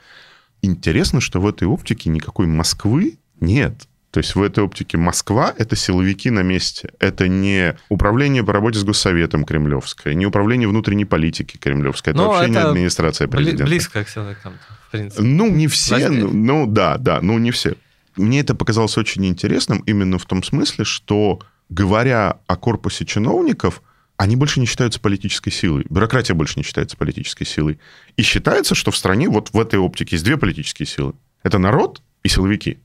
Интересно, что в этой оптике никакой Москвы нет. То есть в этой оптике Москва – это силовики на месте. Это не управление по работе с Госсоветом кремлевское, не управление внутренней политики кремлевское. Это Ну, вообще не это администрация Бли- президента. Близко к силовикам, в принципе. Ну, не все, ну, ну, да, да, ну не все. Мне это показалось очень интересным именно в том смысле, что, говоря о корпусе чиновников, они больше не считаются политической силой. Бюрократия больше не считается политической силой. И считается, что в стране вот в этой оптике есть две политические силы. Это народ и силовики.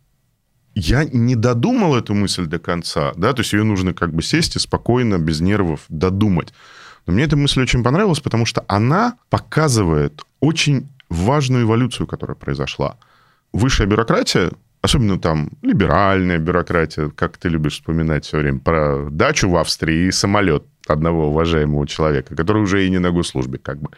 Я не додумал эту мысль до конца, да, то есть ее нужно как бы сесть и спокойно, без нервов додумать. Но мне эта мысль очень понравилась, потому что она показывает очень важную эволюцию, которая произошла. Высшая бюрократия, особенно там либеральная бюрократия, как ты любишь вспоминать все время, про дачу в Австрии и самолет одного уважаемого человека, который уже и не на госслужбе как бы.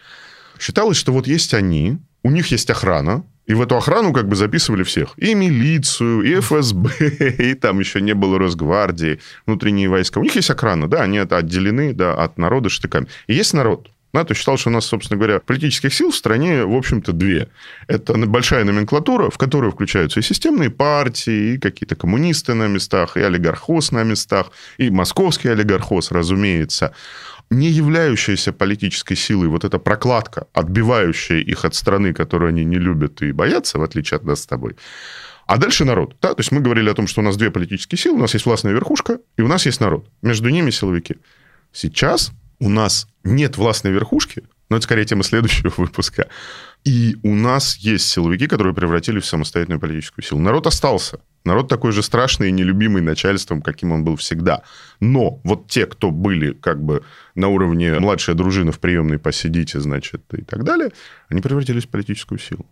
Считалось, что вот есть они, у них есть охрана, И в эту охрану как бы записывали всех. И милицию, и ФСБ, (laughs) и там еще не было Росгвардии, внутренние войска. У них есть охрана, да, они отделены да, от народа штыками. И есть народ. НАТО считал, что у нас, собственно говоря, политических сил в стране, в общем-то, две. Это большая номенклатура, в которую включаются и системные партии, и какие-то коммунисты на местах, и олигархоз на местах, и московский олигархоз, разумеется не являющаяся политической силой, вот эта прокладка, отбивающая их от страны, которую они не любят и боятся, в отличие от нас с тобой. А дальше народ. Да? То есть мы говорили о том, что у нас две политические силы, у нас есть властная верхушка, и у нас есть народ. Между ними силовики. Сейчас у нас нет властной верхушки, но это скорее тема следующего (laughs) выпуска. И у нас есть силовики, которые превратились в самостоятельную политическую силу. Народ остался. Народ такой же страшный и нелюбимый начальством, каким он был всегда. Но вот те, кто были как бы на уровне младшая дружина в приемной посидите, значит, и так далее, они превратились в политическую силу.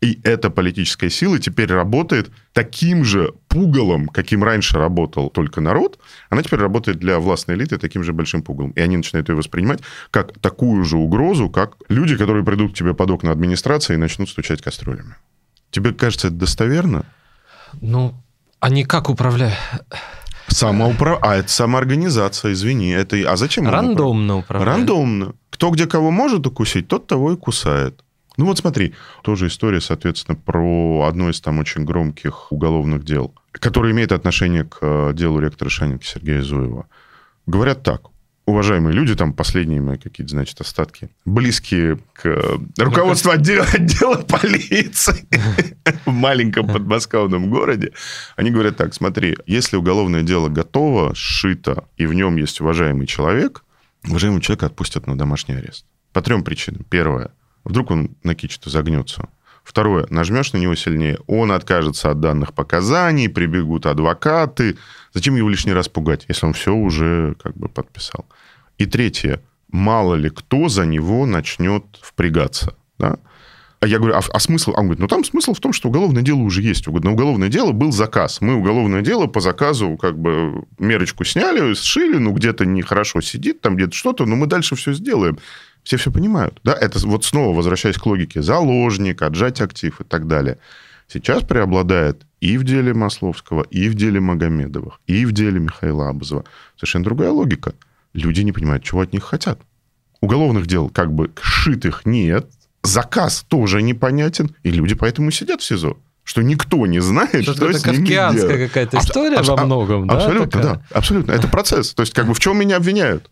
И эта политическая сила теперь работает таким же пугалом, каким раньше работал только народ. Она теперь работает для властной элиты таким же большим пугалом. И они начинают ее воспринимать как такую же угрозу, как люди, которые придут к тебе под окна администрации и начнут стучать кастрюлями. Тебе кажется это достоверно? Ну, они как управляют? Самоуправ... А это самоорганизация, извини. Это... А зачем? Рандомно управляют. Рандомно. Кто где кого может укусить, тот того и кусает. Ну вот смотри, тоже история, соответственно, про одно из там очень громких уголовных дел, которое имеет отношение к э, делу ректора Шанинки Сергея Зуева. Говорят так, уважаемые люди, там последние мои какие-то, значит, остатки, близкие к э, руководству отдела, отдела полиции (laughs) в маленьком подмосковном городе, они говорят так, смотри, если уголовное дело готово, сшито, и в нем есть уважаемый человек, уважаемого человека отпустят на домашний арест. По трем причинам. Первое, Вдруг он накичет и загнется. Второе, нажмешь на него сильнее, он откажется от данных показаний, прибегут адвокаты. Зачем его лишний раз пугать, если он все уже как бы подписал? И третье, мало ли кто за него начнет впрягаться. Да? А я говорю, а, а смысл? А он говорит, ну там смысл в том, что уголовное дело уже есть. На уголовное дело был заказ. Мы уголовное дело по заказу как бы мерочку сняли, сшили, ну где-то нехорошо сидит, там где-то что-то, но мы дальше все сделаем все все понимают. Да, это вот снова возвращаясь к логике заложник, отжать актив и так далее. Сейчас преобладает и в деле Масловского, и в деле Магомедовых, и в деле Михаила Абазова. Совершенно другая логика. Люди не понимают, чего от них хотят. Уголовных дел как бы шитых нет, заказ тоже непонятен, и люди поэтому сидят в СИЗО что никто не знает, что, что это с делать. какая-то история аб- во многом, аб- да? Абсолютно, такая? да. Абсолютно. Это процесс. То есть, как бы в чем меня обвиняют?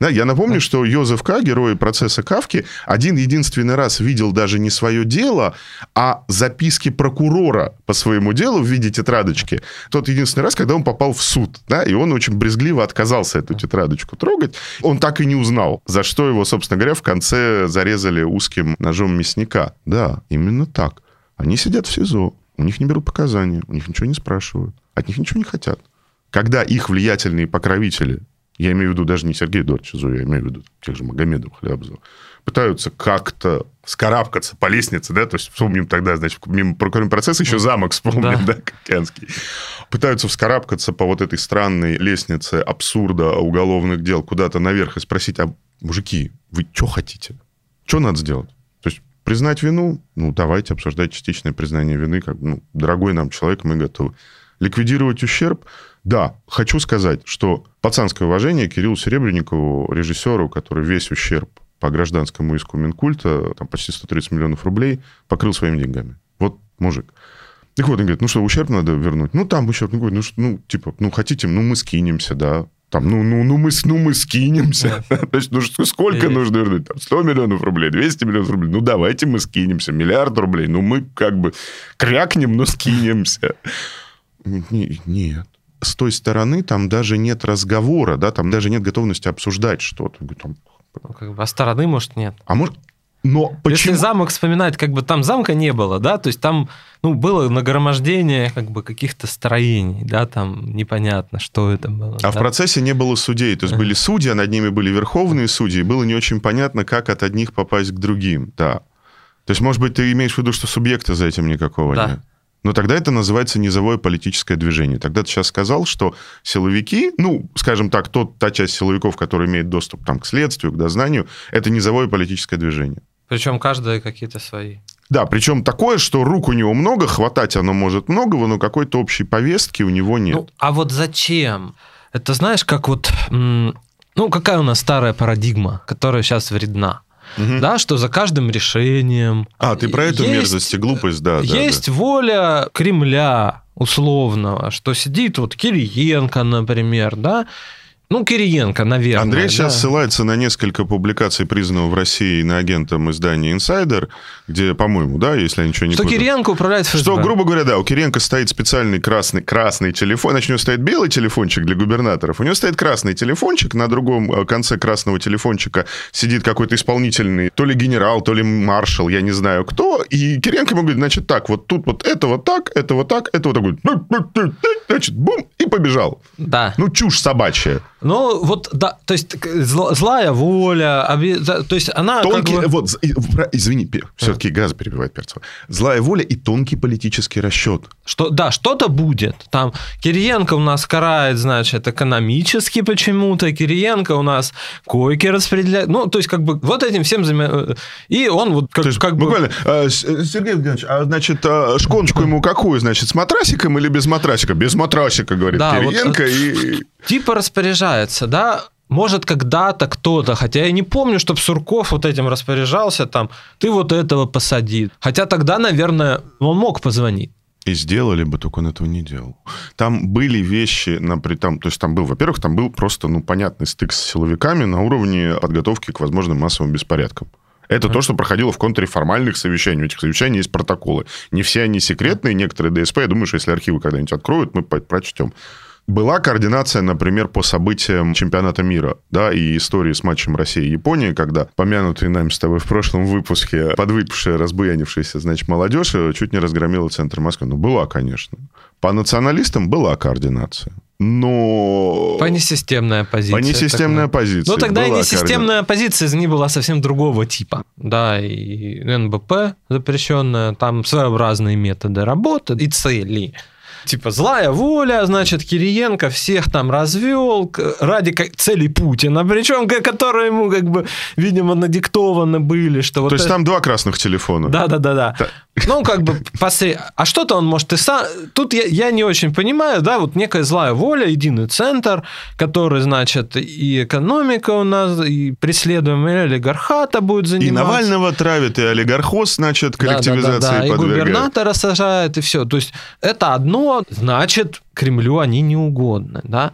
Да, я напомню, что Йозеф К., герой процесса Кавки, один единственный раз видел даже не свое дело, а записки прокурора по своему делу в виде тетрадочки. Тот единственный раз, когда он попал в суд, да, и он очень брезгливо отказался эту тетрадочку трогать. Он так и не узнал, за что его, собственно говоря, в конце зарезали узким ножом мясника. Да, именно так. Они сидят в СИЗО, у них не берут показания, у них ничего не спрашивают, от них ничего не хотят. Когда их влиятельные покровители я имею в виду даже не Сергей Эдуардович Зоя, я имею в виду тех же Магомедов, Хлябзова, пытаются как-то скарабкаться по лестнице, да, то есть вспомним тогда, значит, мимо прокурорного процесса еще замок вспомним, да, да Кокянский. Пытаются вскарабкаться по вот этой странной лестнице абсурда уголовных дел куда-то наверх и спросить, а, мужики, вы что хотите? Что надо сделать? То есть признать вину? Ну, давайте обсуждать частичное признание вины, как, ну, дорогой нам человек, мы готовы. Ликвидировать ущерб? Да, хочу сказать, что пацанское уважение Кириллу Серебренникову, режиссеру, который весь ущерб по гражданскому иску Минкульта, там почти 130 миллионов рублей, покрыл своими деньгами. Вот мужик. Так вот, он говорит, ну что, ущерб надо вернуть? Ну, там ущерб. Ну, ну, ну, типа, ну, хотите, ну, мы скинемся, да. Там, ну, ну, ну, мы, ну, мы скинемся. (laughs) То есть, ну, сколько нужно вернуть? Там, 100 миллионов рублей, 200 миллионов рублей. Ну, давайте мы скинемся. Миллиард рублей. Ну, мы как бы крякнем, но скинемся. Нет с той стороны там даже нет разговора, да, там даже нет готовности обсуждать что-то. Там... Ну, как бы, а стороны, может, нет. А может, но почему? Если замок вспоминать, как бы там замка не было, да, то есть там, ну, было нагромождение как бы каких-то строений, да, там непонятно, что это было. А да? в процессе не было судей, то есть были судьи, а над ними были верховные судьи, и было не очень понятно, как от одних попасть к другим, да. То есть, может быть, ты имеешь в виду, что субъекта за этим никакого да. нет? Но тогда это называется низовое политическое движение. Тогда ты сейчас сказал, что силовики, ну, скажем так, тот, та часть силовиков, которая имеет доступ там, к следствию, к дознанию, это низовое политическое движение. Причем каждое какие-то свои. Да, причем такое, что рук у него много, хватать оно может многого, но какой-то общей повестки у него нет. Ну, а вот зачем? Это знаешь, как вот... Ну, какая у нас старая парадигма, которая сейчас вредна? Угу. Да, что за каждым решением... А, ты про эту есть, мерзость и глупость, да. Есть да, да. воля Кремля условного, что сидит вот Кириенко, например, да, ну, Кириенко, наверное. Андрей да. сейчас ссылается на несколько публикаций, признанного в России на агентом издания «Инсайдер», где, по-моему, да, если я ничего не Что путаю. Кириенко управляет ФСБ. Что, грубо говоря, да, у Кириенко стоит специальный красный, красный телефон, значит, у него стоит белый телефончик для губернаторов, у него стоит красный телефончик, на другом э, конце красного телефончика сидит какой-то исполнительный, то ли генерал, то ли маршал, я не знаю кто, и Кириенко ему говорит, значит, так, вот тут вот это вот так, это вот так, это вот так, значит, бум, и побежал. Да. Ну, чушь собачья. Ну, вот, да, то есть злая воля, то есть она тонкий, как бы... Вот, извини, все-таки газ перебивает Перцева. Злая воля и тонкий политический расчет. Что, да, что-то будет. Там Кириенко у нас карает, значит, экономически почему-то, Кириенко у нас койки распределяет. Ну, то есть, как бы, вот этим всем занимается. И он вот как, то есть, как буквально, бы... Э, Сергей Евгеньевич, а, значит, э, шконочку ему какую, значит, с матрасиком или без матрасика? Без матрасика, говорит да, Кириенко. Вот, и... Типа распоряжается, да, может, когда-то кто-то, хотя я не помню, чтобы Сурков вот этим распоряжался, там, ты вот этого посади. Хотя тогда, наверное, он мог позвонить. И сделали бы, только он этого не делал. Там были вещи, например, там, то есть там был, во-первых, там был просто, ну, понятный стык с силовиками на уровне подготовки к возможным массовым беспорядкам. Это mm-hmm. то, что проходило в контуре формальных совещаний. У этих совещаний есть протоколы. Не все они секретные, некоторые ДСП. Я думаю, что если архивы когда-нибудь откроют, мы прочтем. Была координация, например, по событиям чемпионата мира, да, и истории с матчем России и Японии, когда помянутые нами с тобой в прошлом выпуске подвыпившая, разбуянившаяся, значит, молодежь чуть не разгромила центр Москвы. Ну, была, конечно. По националистам была координация. Но... По несистемная позиция. По несистемная такая. позиция. Ну, тогда и несистемная позиция из них была совсем другого типа. Да, и НБП запрещенная, там своеобразные методы работы и цели типа злая воля, значит, Кириенко всех там развел ради целей Путина, причем которые ему как бы, видимо, надиктованы были, что вот. То есть это... там два красных телефона. Да, да, да, да. Ну, как бы, посред... а что-то он может и сам... Тут я, я не очень понимаю, да, вот некая злая воля, единый центр, который, значит, и экономика у нас, и преследуемый олигархата будет заниматься. И Навального травит, и олигархоз, значит, коллективизация да, да, да, да. и губернатора сажает, и все. То есть это одно, значит, Кремлю они не угодны, да.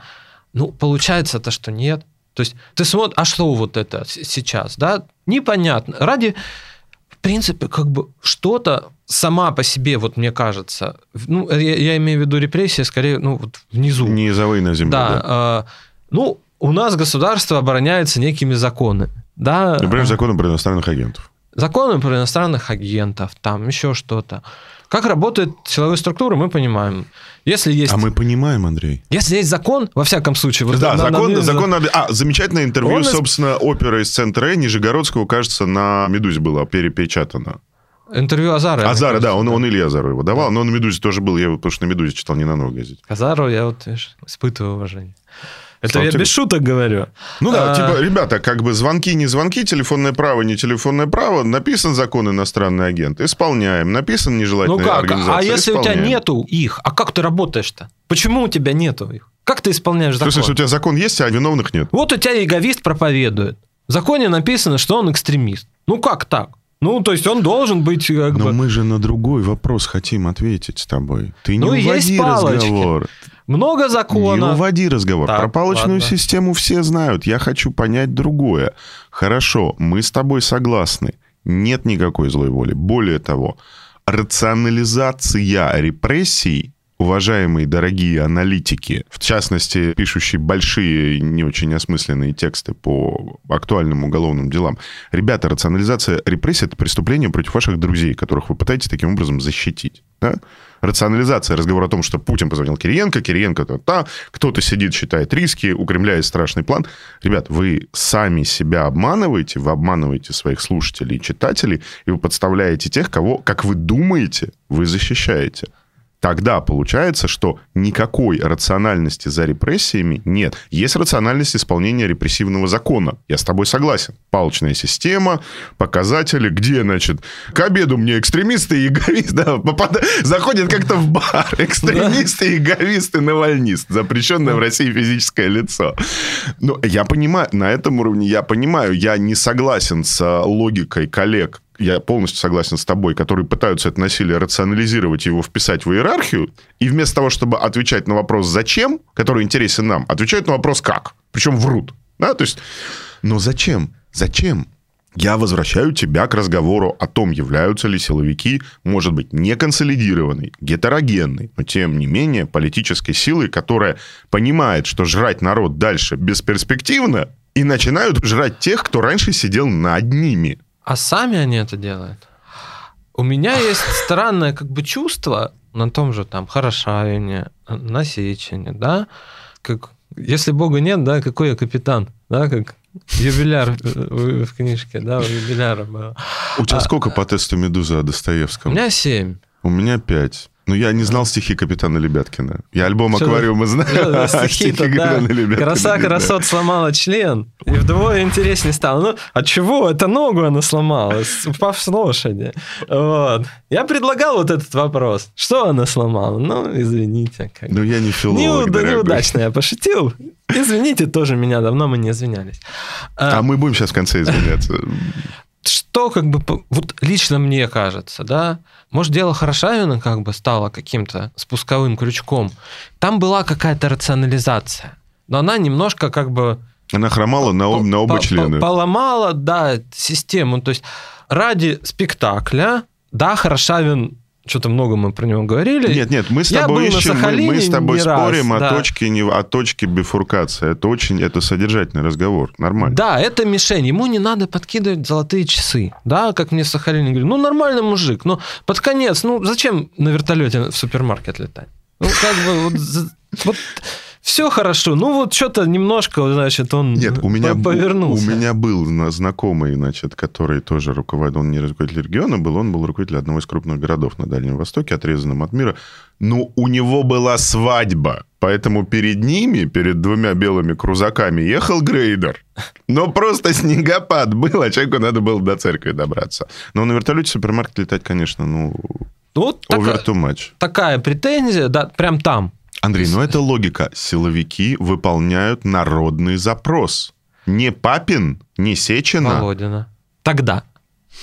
Ну, получается-то, что нет. То есть ты смотришь, а что вот это сейчас, да? Непонятно. Ради принципе, как бы что-то сама по себе, вот мне кажется, ну, я, я имею в виду репрессии, скорее, ну, вот внизу. Низовые на земле. Да. да. Э, ну, у нас государство обороняется некими законами. Да? Например, законом про иностранных агентов. Законы про иностранных агентов, там еще что-то. Как работает силовые структуры, мы понимаем. Если есть... А мы понимаем, Андрей. Если есть закон, во всяком случае... Вот да, на, закон, на, закон надо... А, замечательное интервью, Он... собственно, опера из центра Э Нижегородского, кажется, на «Медузе» было перепечатано. Интервью Азара. Азара, да, он, он Илья Азару его давал, да. но он на «Медузе» тоже был, я его, потому что на «Медузе» читал, не на новой газете. Азару я вот, видишь, испытываю уважение. Это я без шуток говорю. Ну да, а... типа, ребята, как бы звонки, не звонки, телефонное право, не телефонное право, написан закон иностранный агент, исполняем, написан нежелательная ну как? организация, А если у тебя нету их, а как ты работаешь-то? Почему у тебя нету их? Как ты исполняешь закон? Слушай, у тебя закон есть, а виновных нет. Вот у тебя яговист проповедует. В законе написано, что он экстремист. Ну как так? Ну, то есть он должен быть как Но бы... мы же на другой вопрос хотим ответить с тобой. Ты не ну, уводи есть разговор. Много законов. Не уводи разговор. Так, Про палочную ладно. систему все знают. Я хочу понять другое. Хорошо, мы с тобой согласны. Нет никакой злой воли. Более того, рационализация репрессий уважаемые дорогие аналитики, в частности, пишущие большие, не очень осмысленные тексты по актуальным уголовным делам, ребята, рационализация репрессий – это преступление против ваших друзей, которых вы пытаетесь таким образом защитить. Да? рационализация, разговор о том, что Путин позвонил Кириенко, Кириенко то та, кто-то сидит, считает риски, у страшный план. Ребят, вы сами себя обманываете, вы обманываете своих слушателей и читателей, и вы подставляете тех, кого, как вы думаете, вы защищаете. Тогда получается, что никакой рациональности за репрессиями нет. Есть рациональность исполнения репрессивного закона. Я с тобой согласен. Палочная система, показатели, где, значит, к обеду мне экстремисты и эгоисты, (laughs) да, попад... заходят как-то в бар, экстремисты, эгоисты, навальнист, запрещенное в России физическое лицо. Ну, я понимаю, на этом уровне я понимаю, я не согласен с логикой коллег, я полностью согласен с тобой, которые пытаются это насилие рационализировать, его вписать в иерархию, и вместо того, чтобы отвечать на вопрос «зачем?», который интересен нам, отвечают на вопрос «как?». Причем врут. Да? То есть, но зачем? Зачем? Я возвращаю тебя к разговору о том, являются ли силовики, может быть, не консолидированной, гетерогенной, но тем не менее политической силой, которая понимает, что жрать народ дальше бесперспективно, и начинают жрать тех, кто раньше сидел над ними. А сами они это делают. У меня есть странное как бы чувство на том же там Хорошавине, на Сечине, да, как если Бога нет, да, какой я капитан, да, как юбиляр в книжке, да, у юбиляра было. У тебя а, сколько по тесту Медуза о Достоевском? У меня семь. У меня пять. Ну, я не знал стихи капитана Лебяткина. Я альбом «Аквариума» знаю, (laughs) а стихи да. Краса красот сломала член, и вдвое интереснее стало. Ну, от чего? Это ногу она сломала, упав с лошади. Вот. Я предлагал вот этот вопрос. Что она сломала? Ну, извините. Как... Ну, я не филолог, Неуда, Неудачно я пошутил. Извините тоже меня, давно мы не извинялись. А, а мы будем сейчас в конце извиняться. Что как бы, вот лично мне кажется, да, может, дело Хорошавина как бы стало каким-то спусковым крючком. Там была какая-то рационализация, но она немножко как бы... Она хромала на, на оба члена. Поломала, да, систему. То есть ради спектакля, да, Хорошавин что-то много мы про него говорили. Нет, нет, мы с тобой ищем, мы, мы с тобой спорим раз, о, да. точке, не, о точке бифуркации. Это очень, это содержательный разговор, нормально. Да, это мишень. Ему не надо подкидывать золотые часы. Да, как мне в Сахалине говорили, ну, нормальный мужик, но под конец, ну, зачем на вертолете в супермаркет летать? Ну, как бы, вот, вот все хорошо. Ну вот что-то немножко, значит, он Нет, у меня повернулся. У меня был знакомый, значит, который тоже руководил, он не руководитель региона был, он был руководитель одного из крупных городов на Дальнем Востоке, отрезанным от мира. Ну, у него была свадьба, поэтому перед ними, перед двумя белыми крузаками, ехал грейдер. Но просто снегопад был, а человеку надо было до церкви добраться. Но на вертолете в супермаркет летать, конечно, ну, вот over too much. Такая претензия, да, прям там. Андрей, ну это логика. Силовики выполняют народный запрос. Не Папин, не Сечина. Володина. Тогда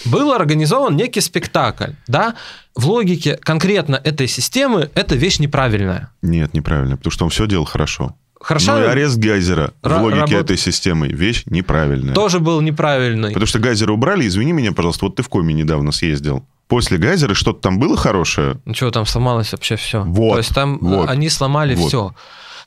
был организован некий спектакль, да? В логике конкретно этой системы это вещь неправильная. Нет, неправильная, потому что он все делал хорошо. Хорошо. Ну и арест Гайзера в логике работ... этой системы вещь неправильная. Тоже был неправильный. Потому что Гайзера убрали, извини меня, пожалуйста, вот ты в коме недавно съездил после Гайзера что-то там было хорошее? Ну что, там сломалось вообще все. Вот. То есть там вот, они сломали вот. все.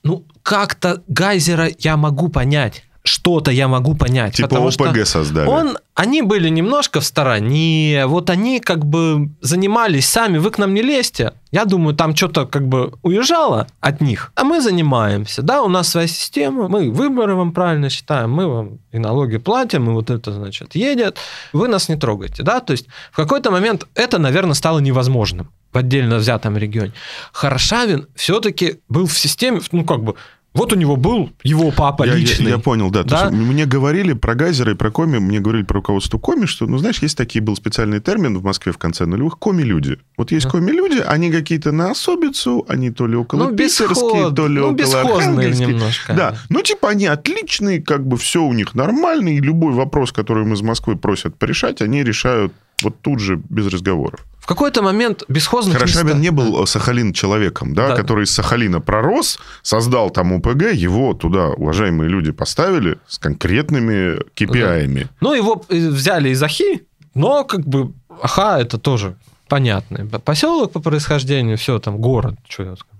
Ну, как-то Гайзера я могу понять что-то я могу понять. Типа потому ОПГ что создали. Он, они были немножко в стороне, вот они как бы занимались сами, вы к нам не лезьте. Я думаю, там что-то как бы уезжало от них, а мы занимаемся. Да, у нас своя система, мы выборы вам правильно считаем, мы вам и налоги платим, и вот это, значит, едет. Вы нас не трогаете, да? То есть в какой-то момент это, наверное, стало невозможным в отдельно взятом регионе. Хорошавин все-таки был в системе, ну, как бы, вот у него был его папа я, личный. Я, я понял, да. да? есть, мне говорили про Гайзера и про Коми, мне говорили про руководство Коми, что, ну, знаешь, есть такие был специальный термин в Москве в конце нулевых – Коми-люди. Вот есть Коми-люди, они какие-то на особицу, они то ли около ну, питерские, то ли ну, около архангельские. немножко. Да, ну, типа они отличные, как бы все у них нормально, и любой вопрос, который им из Москвы просят порешать, они решают вот тут же, без разговоров. В какой-то момент бесхозных Хорошавин не был э, Сахалин человеком, да, да, который из Сахалина пророс, создал там УПГ, его туда уважаемые люди поставили с конкретными KPI. Да. Ну, его э, взяли из Ахи, но как бы Аха это тоже понятный поселок по происхождению, все там город, что я скажу.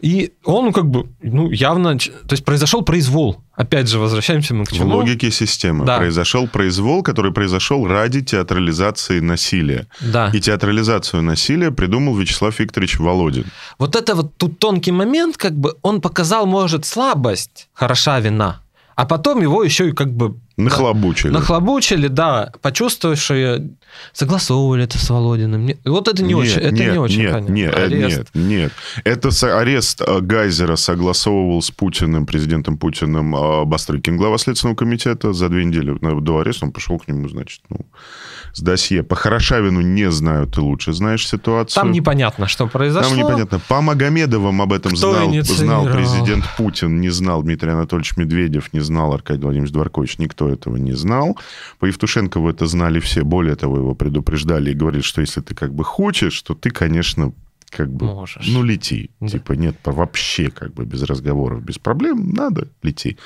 И он как бы, ну, явно, то есть произошел произвол. Опять же, возвращаемся мы к чему? В логике системы. Да. Произошел произвол, который произошел ради театрализации насилия. Да. И театрализацию насилия придумал Вячеслав Викторович Володин. Вот это вот тут тонкий момент, как бы он показал, может, слабость хороша вина, А потом его еще и как бы Нахлобучили. нахлобучили, да, почувствовавшие, согласовывали это с Володиным. Вот это не Нет, очень, это нет, не очень нет, понятно. Нет, э, Арест. нет, нет. Это со- арест э, Гайзера согласовывал с Путиным, президентом Путиным, э, Бастрыкин, глава Следственного комитета. За две недели до ареста он пошел к нему, значит, ну, с досье. По Хорошавину не знаю, ты лучше знаешь ситуацию. Там непонятно, что произошло. Там непонятно. По Магомедовым об этом Кто знал, знал президент Путин, не знал Дмитрий Анатольевич Медведев, не знал Аркадий Владимирович Дворкович, никто этого не знал. По Евтушенкову это знали все. Более того, его предупреждали и говорили, что если ты как бы хочешь, то ты, конечно, как бы, Можешь. ну, лети. Да. Типа, нет, вообще как бы без разговоров, без проблем, надо, лети.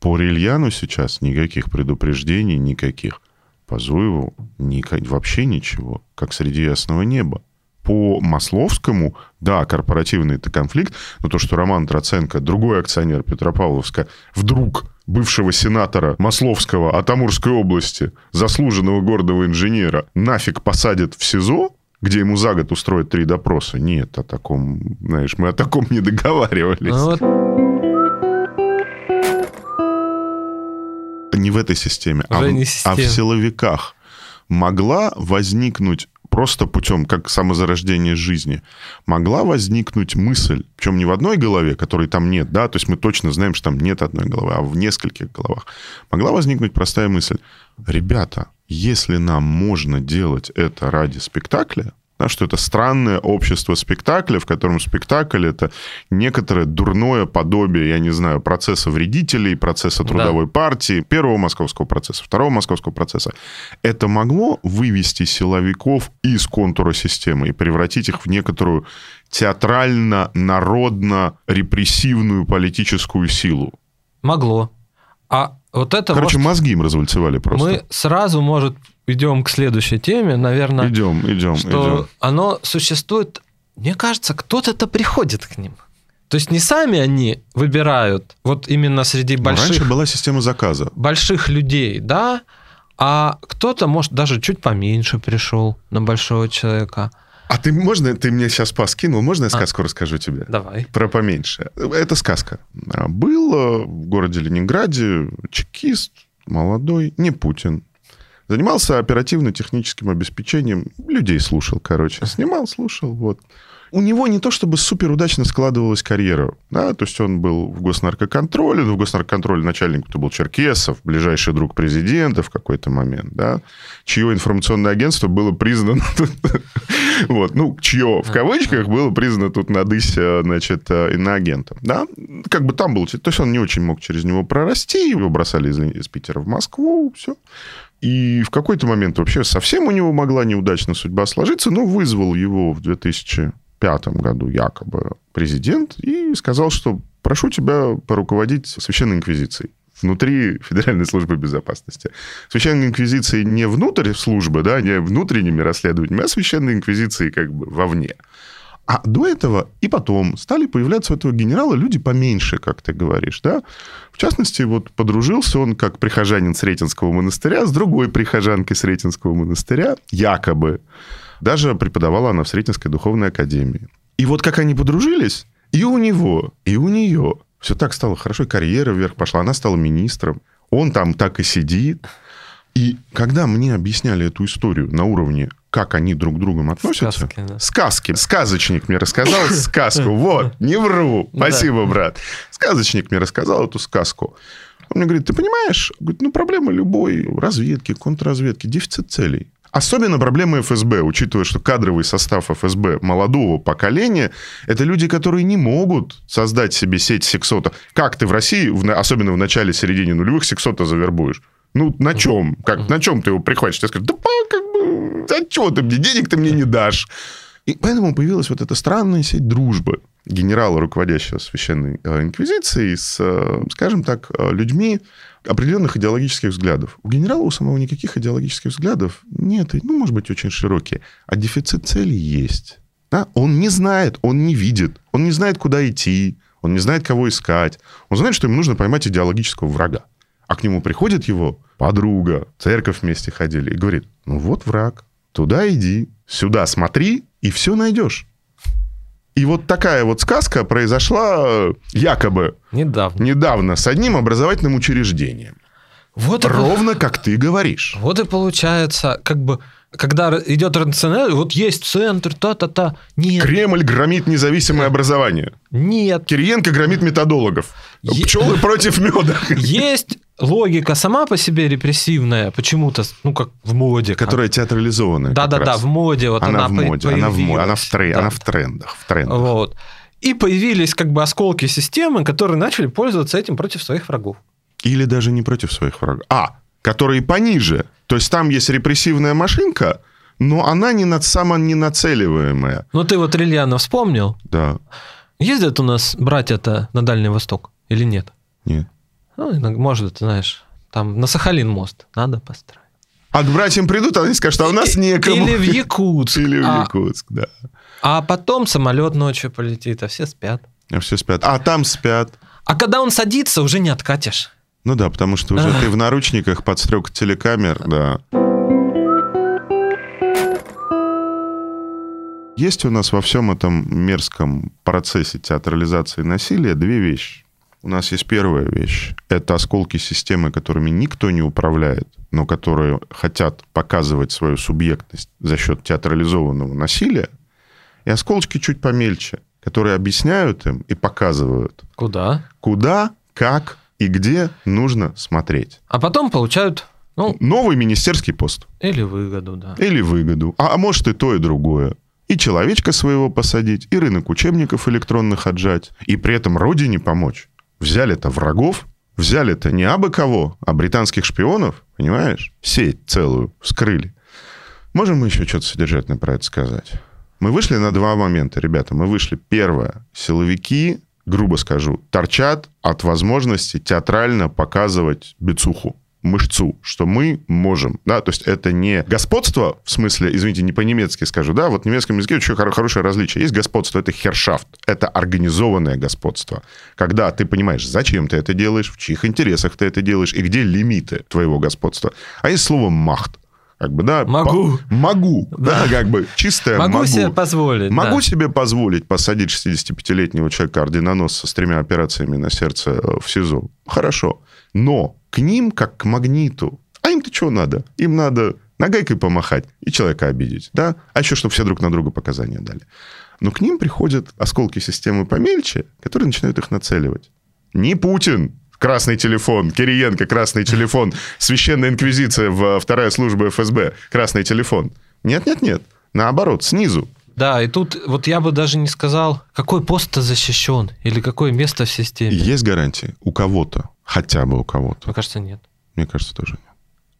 По Рильяну сейчас никаких предупреждений, никаких. По Зуеву ника- вообще ничего, как среди ясного неба. По Масловскому, да, корпоративный это конфликт, но то, что Роман Троценко, другой акционер Петропавловска, вдруг бывшего сенатора Масловского от Амурской области, заслуженного гордого инженера, нафиг посадят в СИЗО, где ему за год устроят три допроса. Нет, о таком, знаешь, мы о таком не договаривались. Ну, вот не в этой системе, а Уже не а в силовиках могла возникнуть просто путем, как самозарождение жизни, могла возникнуть мысль, причем не в одной голове, которой там нет, да, то есть мы точно знаем, что там нет одной головы, а в нескольких головах, могла возникнуть простая мысль. Ребята, если нам можно делать это ради спектакля, да, что это странное общество спектакля, в котором спектакль это некоторое дурное подобие, я не знаю, процесса вредителей, процесса Да. трудовой партии, первого московского процесса, второго московского процесса. Это могло вывести силовиков из контура системы и превратить их в некоторую театрально-народно-репрессивную политическую силу. могло. А вот это Короче, может, мозги им развальцевали просто. мы сразу, может, идем к следующей теме, наверное, Идем, идем, что идем. оно существует. Мне кажется, кто-то-то приходит к ним. То есть не сами они выбирают, вот именно среди Но больших, Раньше была система заказа. больших людей, да, а кто-то, может, даже чуть поменьше пришел на большого человека. А ты можно, ты мне сейчас поскинул, можно я сказку расскажу тебе? Давай. Про поменьше. Это сказка. А, Был э, в городе Ленинграде чекист, молодой, не Путин. Занимался оперативно-техническим обеспечением. Людей слушал, короче. Снимал, слушал, вот. У него не то чтобы супер удачно складывалась карьера. Да? То есть он был в госнаркоконтроле, в госнаркоконтроле начальник это был Черкесов, ближайший друг президента в какой-то момент, да? чье информационное агентство было признано... (laughs) Вот, ну, чье, в кавычках, было признано тут надысь, э, значит, э, иноагентом, да? Как бы там был... То есть он не очень мог через него прорасти, его бросали из, из Питера в Москву, все. И в какой-то момент вообще совсем у него могла неудачно судьба сложиться, но вызвал его в 2005 году якобы президент и сказал, что прошу тебя поруководить Священной Инквизицией внутри Федеральной службы безопасности. Священной Инквизиции не внутрь службы, да, не внутренними расследованиями, а Священной Инквизиции как бы вовне. А до этого и потом стали появляться у этого генерала люди поменьше, как ты говоришь, да? В частности, вот подружился он как прихожанин Сретенского монастыря с другой прихожанкой Сретенского монастыря, якобы. Даже преподавала она в Сретенской духовной академии. И вот как они подружились, и у него, и у нее все так стало хорошо, и карьера вверх пошла, она стала министром, он там так и сидит. И когда мне объясняли эту историю на уровне, как они друг к другу относятся, Сказки, да. сказки, сказочник мне рассказал сказку, (laughs) вот, не вру, Да. спасибо, брат. Сказочник мне рассказал эту сказку. Он мне говорит, ты понимаешь, говорит, ну, проблема любой разведки, контрразведки, дефицит целей. Особенно проблема ФСБ, учитывая, что кадровый состав ФСБ молодого поколения – это люди, которые не могут создать себе сеть сексота. Как ты в России, особенно в начале-середине нулевых, сексота завербуешь? Ну, на чем? Как, на чем ты его прихватишь? Тебе скажут, да а чего ты мне, денег ты мне не дашь. И поэтому появилась вот эта странная сеть дружбы генерала, руководящего Священной э, Инквизицией, с, э, скажем так, э, людьми определенных идеологических взглядов. У генерала у самого никаких идеологических взглядов нет, ну, может быть, очень широкие, а дефицит целей есть. Да? Он не знает, он не видит, он не знает, куда идти, он не знает, кого искать. Он знает, что ему нужно поймать идеологического врага. А к нему приходит его подруга, церковь вместе ходили, и говорит, ну вот враг, туда иди, сюда смотри, и все найдешь. И вот такая вот сказка произошла э, якобы Недавно. недавно с одним образовательным учреждением. Вот и, Ровно как ты говоришь. вот и получается, как бы, когда идет РНЦН, вот есть центр, та-та-та. Нет, Кремль громит независимое образование. нет. Кириенко громит методологов. Е- Пчелы против меда. (laughs) Есть логика сама по себе репрессивная, почему-то, ну, как в моде. Которая театрализованная. как Да-да-да, раз. в моде. Вот Она она, в моде, она в моде, она в, тре- Да. она в трендах. В трендах. Вот. И появились как бы осколки системы, которые начали пользоваться этим против своих врагов. Или даже не против своих врагов. А, которые пониже. То есть там есть репрессивная машинка, но она не над самоненацеливаемая. Ну, ты вот Рильяна вспомнил. Да. Ездят у нас братья-то на Дальний Восток или нет? Нет. Ну, иногда, может, знаешь, там на Сахалин мост надо построить. А к братьям придут, а они скажут, а у нас некому. Или в Якутск. Или в А- Якутск, да. А потом самолет ночью полетит, а все спят. А все спят. А там спят. А когда он садится, уже не откатишь. Ну да, потому что уже ты в наручниках подстрек телекамер, да. Есть у нас во всем этом мерзком процессе театрализации насилия две вещи. У нас есть первая вещь. Это осколки системы, которыми никто не управляет, но которые хотят показывать свою субъектность за счет театрализованного насилия. И осколочки чуть помельче, которые объясняют им и показывают, Куда? куда, как и где нужно смотреть. А потом получают, ну, Новый министерский пост. или выгоду, да. Или выгоду. А, а может и то, и другое. И человечка своего посадить, и рынок учебников электронных отжать, и при этом родине помочь. Взяли-то врагов, взяли-то не абы кого, а британских шпионов, понимаешь? Сеть целую вскрыли. Можем мы еще что-то содержательное про это сказать? Мы вышли на два момента, ребята. Мы вышли, первое, силовики, грубо скажу, торчат от возможности театрально показывать бицуху мышцу, что мы можем, да, то есть это не господство, в смысле, извините, не по-немецки скажу, да, вот в немецком языке очень хоро- хорошее различие. Есть господство, это хершафт, это организованное господство. Когда ты понимаешь, зачем ты это делаешь, в чьих интересах ты это делаешь и где лимиты твоего господства. А есть слово «махт», как бы, да. Могу. по- могу, да, как бы чистое Могу, могу. себе позволить. Могу да. себе позволить посадить 65-летнего человека орденоносца с тремя операциями на сердце э, в СИЗО. Хорошо. Но к ним, как к магниту, а им-то что надо? Им надо нагайкой помахать и человека обидеть, да? А еще, чтобы все друг на друга показания дали. Но к ним приходят осколки системы помельче, которые начинают их нацеливать. Не Путин, красный телефон, Кириенко, красный телефон, Священная Инквизиция, в- вторая служба ФСБ, красный телефон. Нет-нет-нет. Наоборот, снизу. Да, и тут вот я бы даже не сказал, какой пост-то защищен или какое место в системе. Есть гарантии у кого-то, хотя бы у кого-то. Мне кажется, нет. Мне кажется, тоже нет.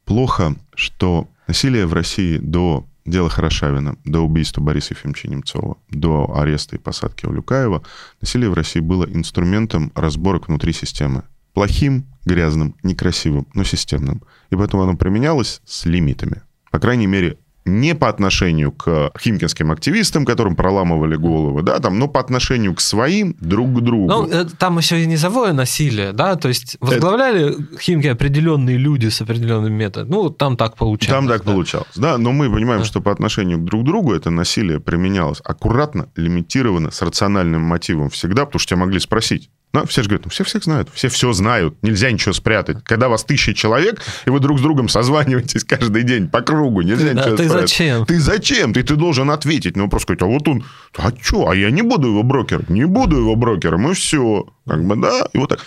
Плохо, что насилие в России до дела Хорошавина, до убийства Бориса Ефимовича Немцова, до ареста и посадки Улюкаева, насилие в России было инструментом разборок внутри системы. Плохим, грязным, некрасивым, но системным. И поэтому оно применялось с лимитами. По крайней мере, не по отношению к химкинским активистам, которым проламывали головы, да, там, но по отношению к своим друг к другу. Ну, э, там еще и низовое насилие, да, то есть возглавляли Химки определенные люди с определенным методом. Ну, там так получалось. Там так да. получалось. Да, но мы понимаем, Да. что по отношению к друг другу это насилие применялось аккуратно, лимитированно, с рациональным мотивом всегда, потому что тебя могли спросить. Ну, все же говорят, ну, все всех знают, все все знают, нельзя ничего спрятать. Когда вас тысяча человек, и вы друг с другом созваниваетесь каждый день по кругу, нельзя Да, ничего ты спрятать. зачем? Ты зачем? Ты, ты должен ответить. Ну, просто сказать, а вот он, а что? А я не буду его брокером. Не буду его брокером, и все. Как бы, да, и вот так.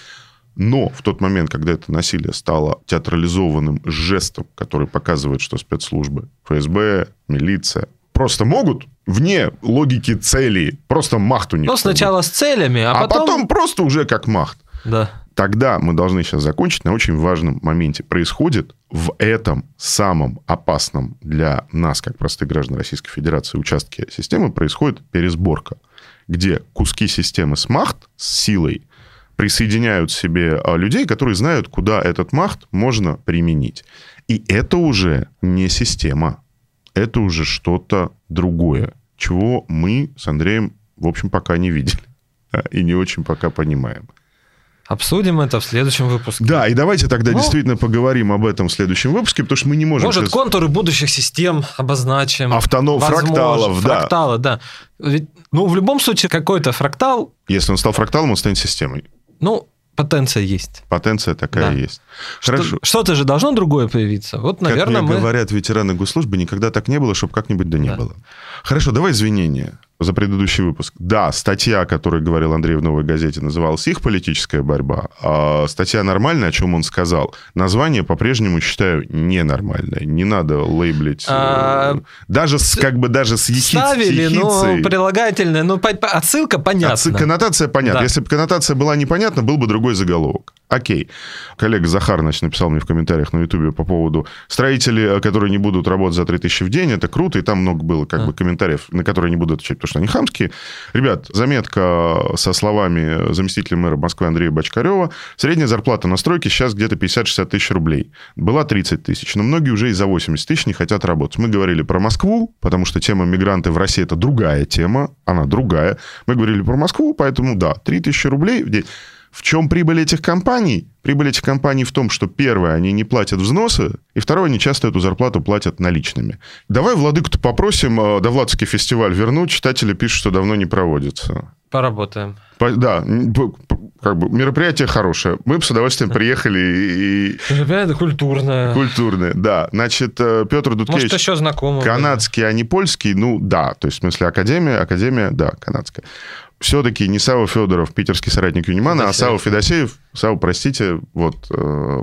Но в тот момент, когда это насилие стало театрализованным жестом, который показывает, что спецслужбы, ФСБ, милиция просто могут вне логики целей, просто махт у них. Ну, сначала с целями, а, а потом... просто уже как махт. Да. Тогда мы должны сейчас закончить на очень важном моменте. Происходит в этом самом опасном для нас, как простых граждан Российской Федерации, участке системы, происходит пересборка, где куски системы с махт, с силой, присоединяют себе а, людей, которые знают, куда этот махт можно применить. И это уже не система, это уже что-то другое, чего мы с Андреем, в общем, пока не видели (laughs) а, и не очень пока понимаем. Обсудим это в следующем выпуске. Да, и давайте тогда Ну. действительно поговорим об этом в следующем выпуске, потому что мы не можем... Может, сейчас- контуры будущих систем обозначим. Возможно, фракталов, да. Фракталы, да. Ведь, ну, в любом случае, какой-то фрактал, Если он стал фракталом, он станет системой. ну, потенция есть. Потенция такая Да. есть. Хорошо. Что- Что-то же должно другое появиться. Вот, наверное, как мне мы... говорят ветераны госслужбы, никогда так не было, чтобы как-нибудь да не Да. было. Хорошо, давай извинения за предыдущий выпуск. Да, статья, о которой говорил Андрей в «Новой газете», называлась «Их политическая борьба». А статья нормальная, о чем он сказал. Название по-прежнему считаю ненормальное. Не надо лейблить. э, А, даже с, как бы даже с ехиц- Ставили, ну, ехицей. прилагательное, ну, отсылка понятна. Отсы- Коннотация понятна. Да. Если бы коннотация была непонятна, был бы другой заголовок. Окей. Коллега Захар, значит, написал мне в комментариях на Ютубе по поводу строителей, э, которые не будут работать за 3000 в день. Это круто, и там много было как А. бы комментариев, на которые не буду отвечать, потому что они хамские. Ребят, заметка со словами заместителя мэра Москвы Андрея Бочкарева. Средняя зарплата на стройке сейчас где-то 50-60 тысяч рублей. Была 30 тысяч, но многие уже и за 80 тысяч не хотят работать. Мы говорили про Москву, потому что тема мигранты в России – это другая тема, она другая. Мы говорили про Москву, поэтому да, 3000 рублей в день. В чем прибыль этих компаний? Прибыль этих компаний в том, что первое, они не платят взносы, и второе, они часто эту зарплату платят наличными. Давай Владыку-то попросим э, Довладский фестиваль вернуть. Читатели пишут, что давно не проводится. Поработаем. По- Да, как бы мероприятие хорошее. Мы бы с удовольствием приехали и, Ребята, культурное. культурные. Да, значит, э, Петр Может, Дудкевич... еще знакомый. Канадский, а не польский, ну да, то есть в смысле академия, академия, да, канадская. Все-таки не Сава Федоров, питерский соратник Юнимана, а Федосеев. Сава Федосеев. Сава, простите, вот э,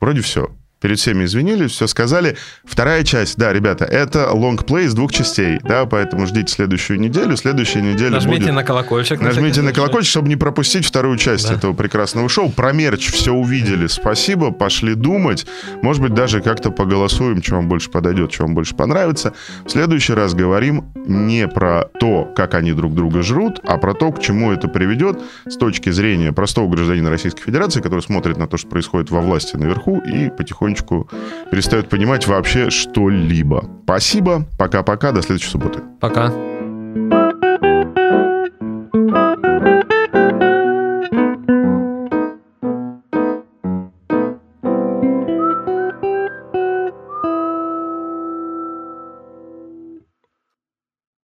вроде все. Перед всеми извинились, все сказали. Вторая часть, да, ребята, это лонгплей из двух частей, да, поэтому ждите следующую неделю. Следующая неделя Нажмите будет... на колокольчик. Нажмите на случай. колокольчик, чтобы не пропустить вторую часть Да. этого прекрасного шоу. Про мерч все увидели. Спасибо, пошли думать. Может быть, даже как-то поголосуем, что вам больше подойдет, что вам больше понравится. В следующий раз говорим не про то, как они друг друга жрут, а про то, к чему это приведет с точки зрения простого гражданина Российской Федерации, который смотрит на то, что происходит во власти наверху и потихонечку перестает понимать вообще что-либо. Спасибо. Пока-пока. До следующей субботы. Пока.